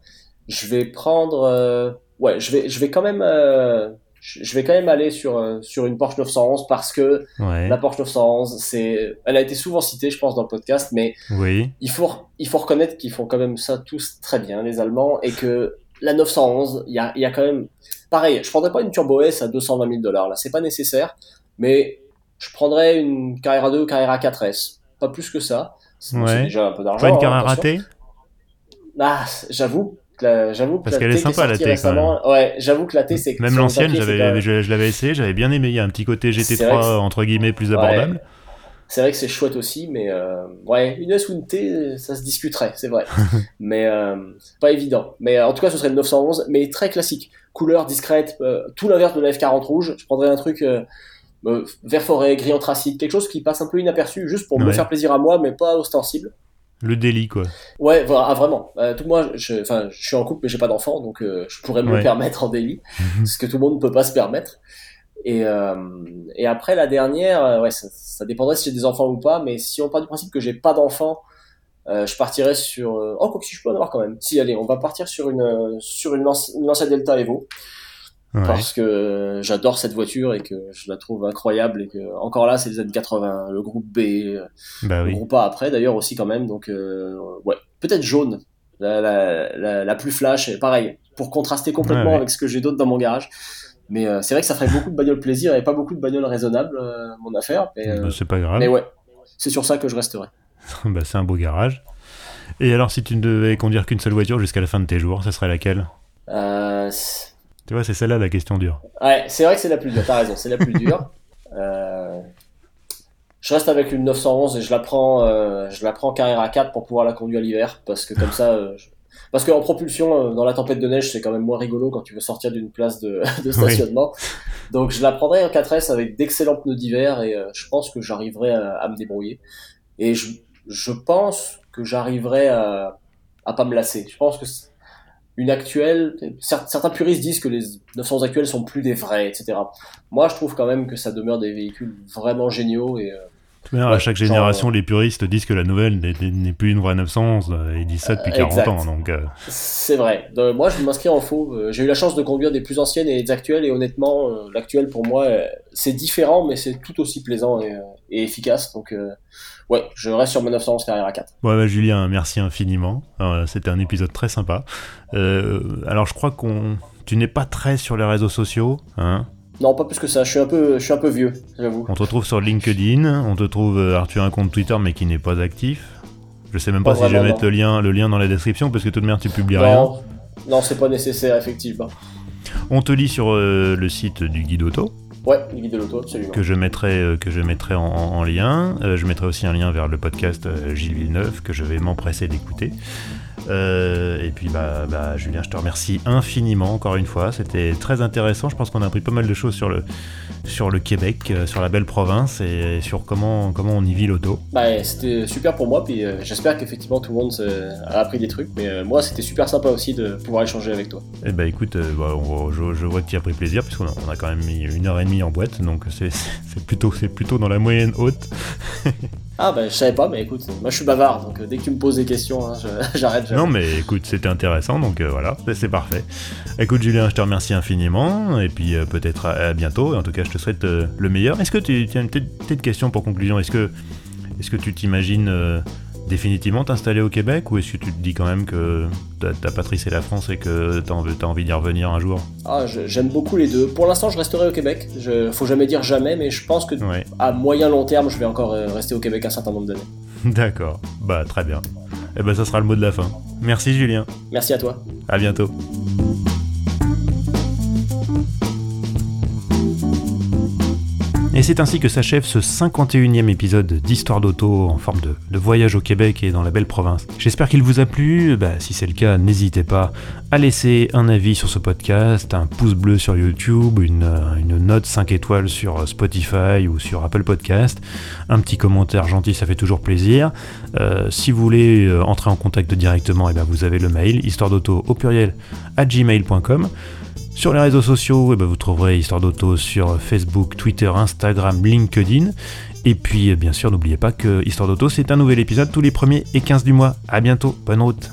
Je vais prendre, euh, ouais, je vais, je vais quand même, euh, je vais quand même aller sur euh, sur une Porsche 911 parce que Ouais. la Porsche 911, c'est, elle a été souvent citée, je pense, dans le podcast, mais Oui. il faut, il faut reconnaître qu'ils font quand même ça tous très bien, les Allemands, et que la 911, il y a, il y a quand même, pareil, je prendrais pas une Turbo S à 220 000 dollars, là, c'est pas nécessaire, mais je prendrais une Carrera 2 ou Carrera 4S, pas plus que ça. C'est Ouais. déjà un peu d'argent. Pas une hein, attention. ratée Ah, j'avoue. J'avoue Parce qu'elle est T sympa, la T, récemment- Ouais, j'avoue que la T c'est Même l'ancienne, j'avais, je, je l'avais essayé, j'avais bien aimé. Il y a un petit côté C'est GT3 vrai que c'est- entre guillemets plus Ouais. C'est vrai que c'est chouette aussi, mais euh, ouais, une S ou une T, ça se discuterait, c'est vrai. <laughs> mais euh, pas évident. Mais euh, en tout cas, ce serait une 911, mais très classique. Couleur discrète, euh, tout l'inverse de la F40 rouge. Je prendrais un truc vert forêt, gris anthracite, quelque chose qui passe un peu inaperçu, juste pour me faire plaisir à moi, mais pas ostensible. Le délit, quoi. Ouais, voilà, ah, vraiment. Euh, tout moi, je, enfin, je suis en couple, mais j'ai pas d'enfant, donc euh, je pourrais me Ouais. le permettre en délit, <laughs> ce que tout le monde ne peut pas se permettre. Et, euh, et après la dernière, euh, ouais, ça, ça dépendrait si j'ai des enfants ou pas, mais si on part du principe que j'ai pas d'enfants, euh, je partirais sur. oh, quoi que si je peux en avoir quand même. Si, allez, on va partir sur une sur une, Lancia Delta Evo Ouais. parce que j'adore cette voiture et que je la trouve incroyable et que encore là, c'est les années 80, le groupe B, Bah le oui. groupe A après d'ailleurs aussi quand même donc euh, ouais peut-être jaune la, la, la, la plus flash pareil pour contraster complètement Ouais, ouais. avec ce que j'ai d'autre dans mon garage mais euh, c'est vrai que ça ferait beaucoup de bagnoles plaisir et pas beaucoup de bagnoles raisonnables euh, mon affaire mais, euh, Bah, c'est pas grave. mais ouais c'est sur ça que je resterai <laughs> Bah, c'est un beau garage. Et alors, si tu ne devais conduire qu'une seule voiture jusqu'à la fin de tes jours, ce serait laquelle? Tu vois, c'est celle-là la question dure. ouais c'est vrai que c'est la plus dure t'as raison c'est la plus dure <laughs> je reste avec une 911 et je la prends je la prends Carrera 4 pour pouvoir la conduire l'hiver parce que comme ça je- Parce qu'en propulsion, euh, dans la tempête de neige, c'est quand même moins rigolo quand tu veux sortir d'une place de, <laughs> de stationnement. Donc je la prendrai en 4S avec d'excellents pneus d'hiver et euh, je pense que j'arriverai à, à me débrouiller. Et je, je pense que j'arriverai à, à pas me lasser. Je pense que c'est- une actuelle, cer- certains puristes disent que les 900 actuelles sont plus des vrais, etc. Moi, je trouve quand même que ça demeure des véhicules vraiment géniaux et euh, manière, à Ouais, chaque genre, génération, les puristes disent que la nouvelle n'est- plus une vraie 911. euh, Ils disent ça depuis Euh, 40 exact. ans. Donc, euh, C'est vrai. Donc, moi, je m'inscris en faux. Euh, J'ai eu la chance de conduire des plus anciennes et des actuelles, et honnêtement, euh, l'actuel pour moi, euh, c'est différent, mais c'est tout aussi plaisant et, euh, et efficace. Donc, euh, ouais, je reste sur ma 911 Carrera 4. Bon, bah, Julien, merci infiniment. Euh, C'était un épisode très sympa. Euh, alors, je crois qu'on. Tu n'es pas très sur les réseaux sociaux, hein? Non, pas plus que ça. Je suis un peu, je suis un peu vieux, j'avoue. On te retrouve sur LinkedIn, on te trouve. euh, Alors, tu as un compte Twitter, mais qui n'est pas actif. Je sais même pas, Pas si je vais mettre le lien, le lien dans la description, parce que tout de même, tu publies rien. Non, non, c'est pas nécessaire, effectivement. On te lit sur euh, le site du guide auto, Ouais, le guide de l'auto, absolument. que je mettrai, euh, que je mettrai en, en- en lien. Euh, je mettrai aussi un lien vers le podcast Gilles Villeneuve, que je vais m'empresser d'écouter. Euh, et puis, bah, bah, Julien, je te remercie infiniment, encore une fois. C'était très intéressant. Je pense qu'on a appris pas mal de choses sur le, sur le Québec, euh, sur la belle province, et sur comment, comment on y vit l'auto. Bah, c'était super pour moi, puis euh, j'espère qu'effectivement tout le monde a appris des trucs, mais moi c'était super sympa aussi de pouvoir échanger avec toi. Eh bah écoute, euh, bah, on- je, je vois que tu as pris plaisir puisqu'on a, on a quand même mis une heure et demie en boîte, donc c'est plutôt, c'est plutôt dans la moyenne haute. <laughs> Ah bah je savais pas, mais écoute, moi je suis bavard, donc euh, dès que tu me poses des questions, hein, <laughs> j'arrête. Non mais écoute, c'était intéressant, donc euh, voilà, c'est- parfait. Écoute Julien, je te remercie infiniment, et puis euh, peut-être à, bientôt, et en tout cas je te souhaite le meilleur. Est-ce que tu tu as une petite, question pour conclusion? Est-ce que, est que tu t'imagines définitivement t'installer au Québec, ou est-ce que tu te dis quand même que ta, ta patrie c'est la France et que t'as envie, d'y revenir un jour? Ah, j'aime beaucoup les deux. Pour l'instant, je resterai au Québec. Je, faut jamais dire jamais, mais je pense que Ouais. à moyen long terme, je vais encore euh, rester au Québec un certain nombre d'années. <laughs> D'accord, bah très bien. Et eh ben ça sera le mot de la fin. Merci Julien. Merci à toi. À bientôt. Et c'est ainsi que s'achève ce 51e épisode d'Histoire d'auto en forme de, voyage au Québec et dans la belle province. J'espère qu'il vous a plu. Bah, si c'est le cas, n'hésitez pas à laisser un avis sur ce podcast, un pouce bleu sur YouTube, une, note 5 étoiles sur Spotify ou sur Apple Podcast, un petit commentaire gentil, ça fait toujours plaisir. Euh, si vous voulez euh, entrer en contact directement, et eh ben vous avez le mail histoire d'auto au pluriel à gmail.com. Sur les réseaux sociaux, eh ben, vous trouverez Histoire d'Auto sur Facebook, Twitter, Instagram, LinkedIn. Et puis, bien sûr, n'oubliez pas que Histoire d'Auto, c'est un nouvel épisode tous les premiers et 15 du mois. A bientôt, bonne route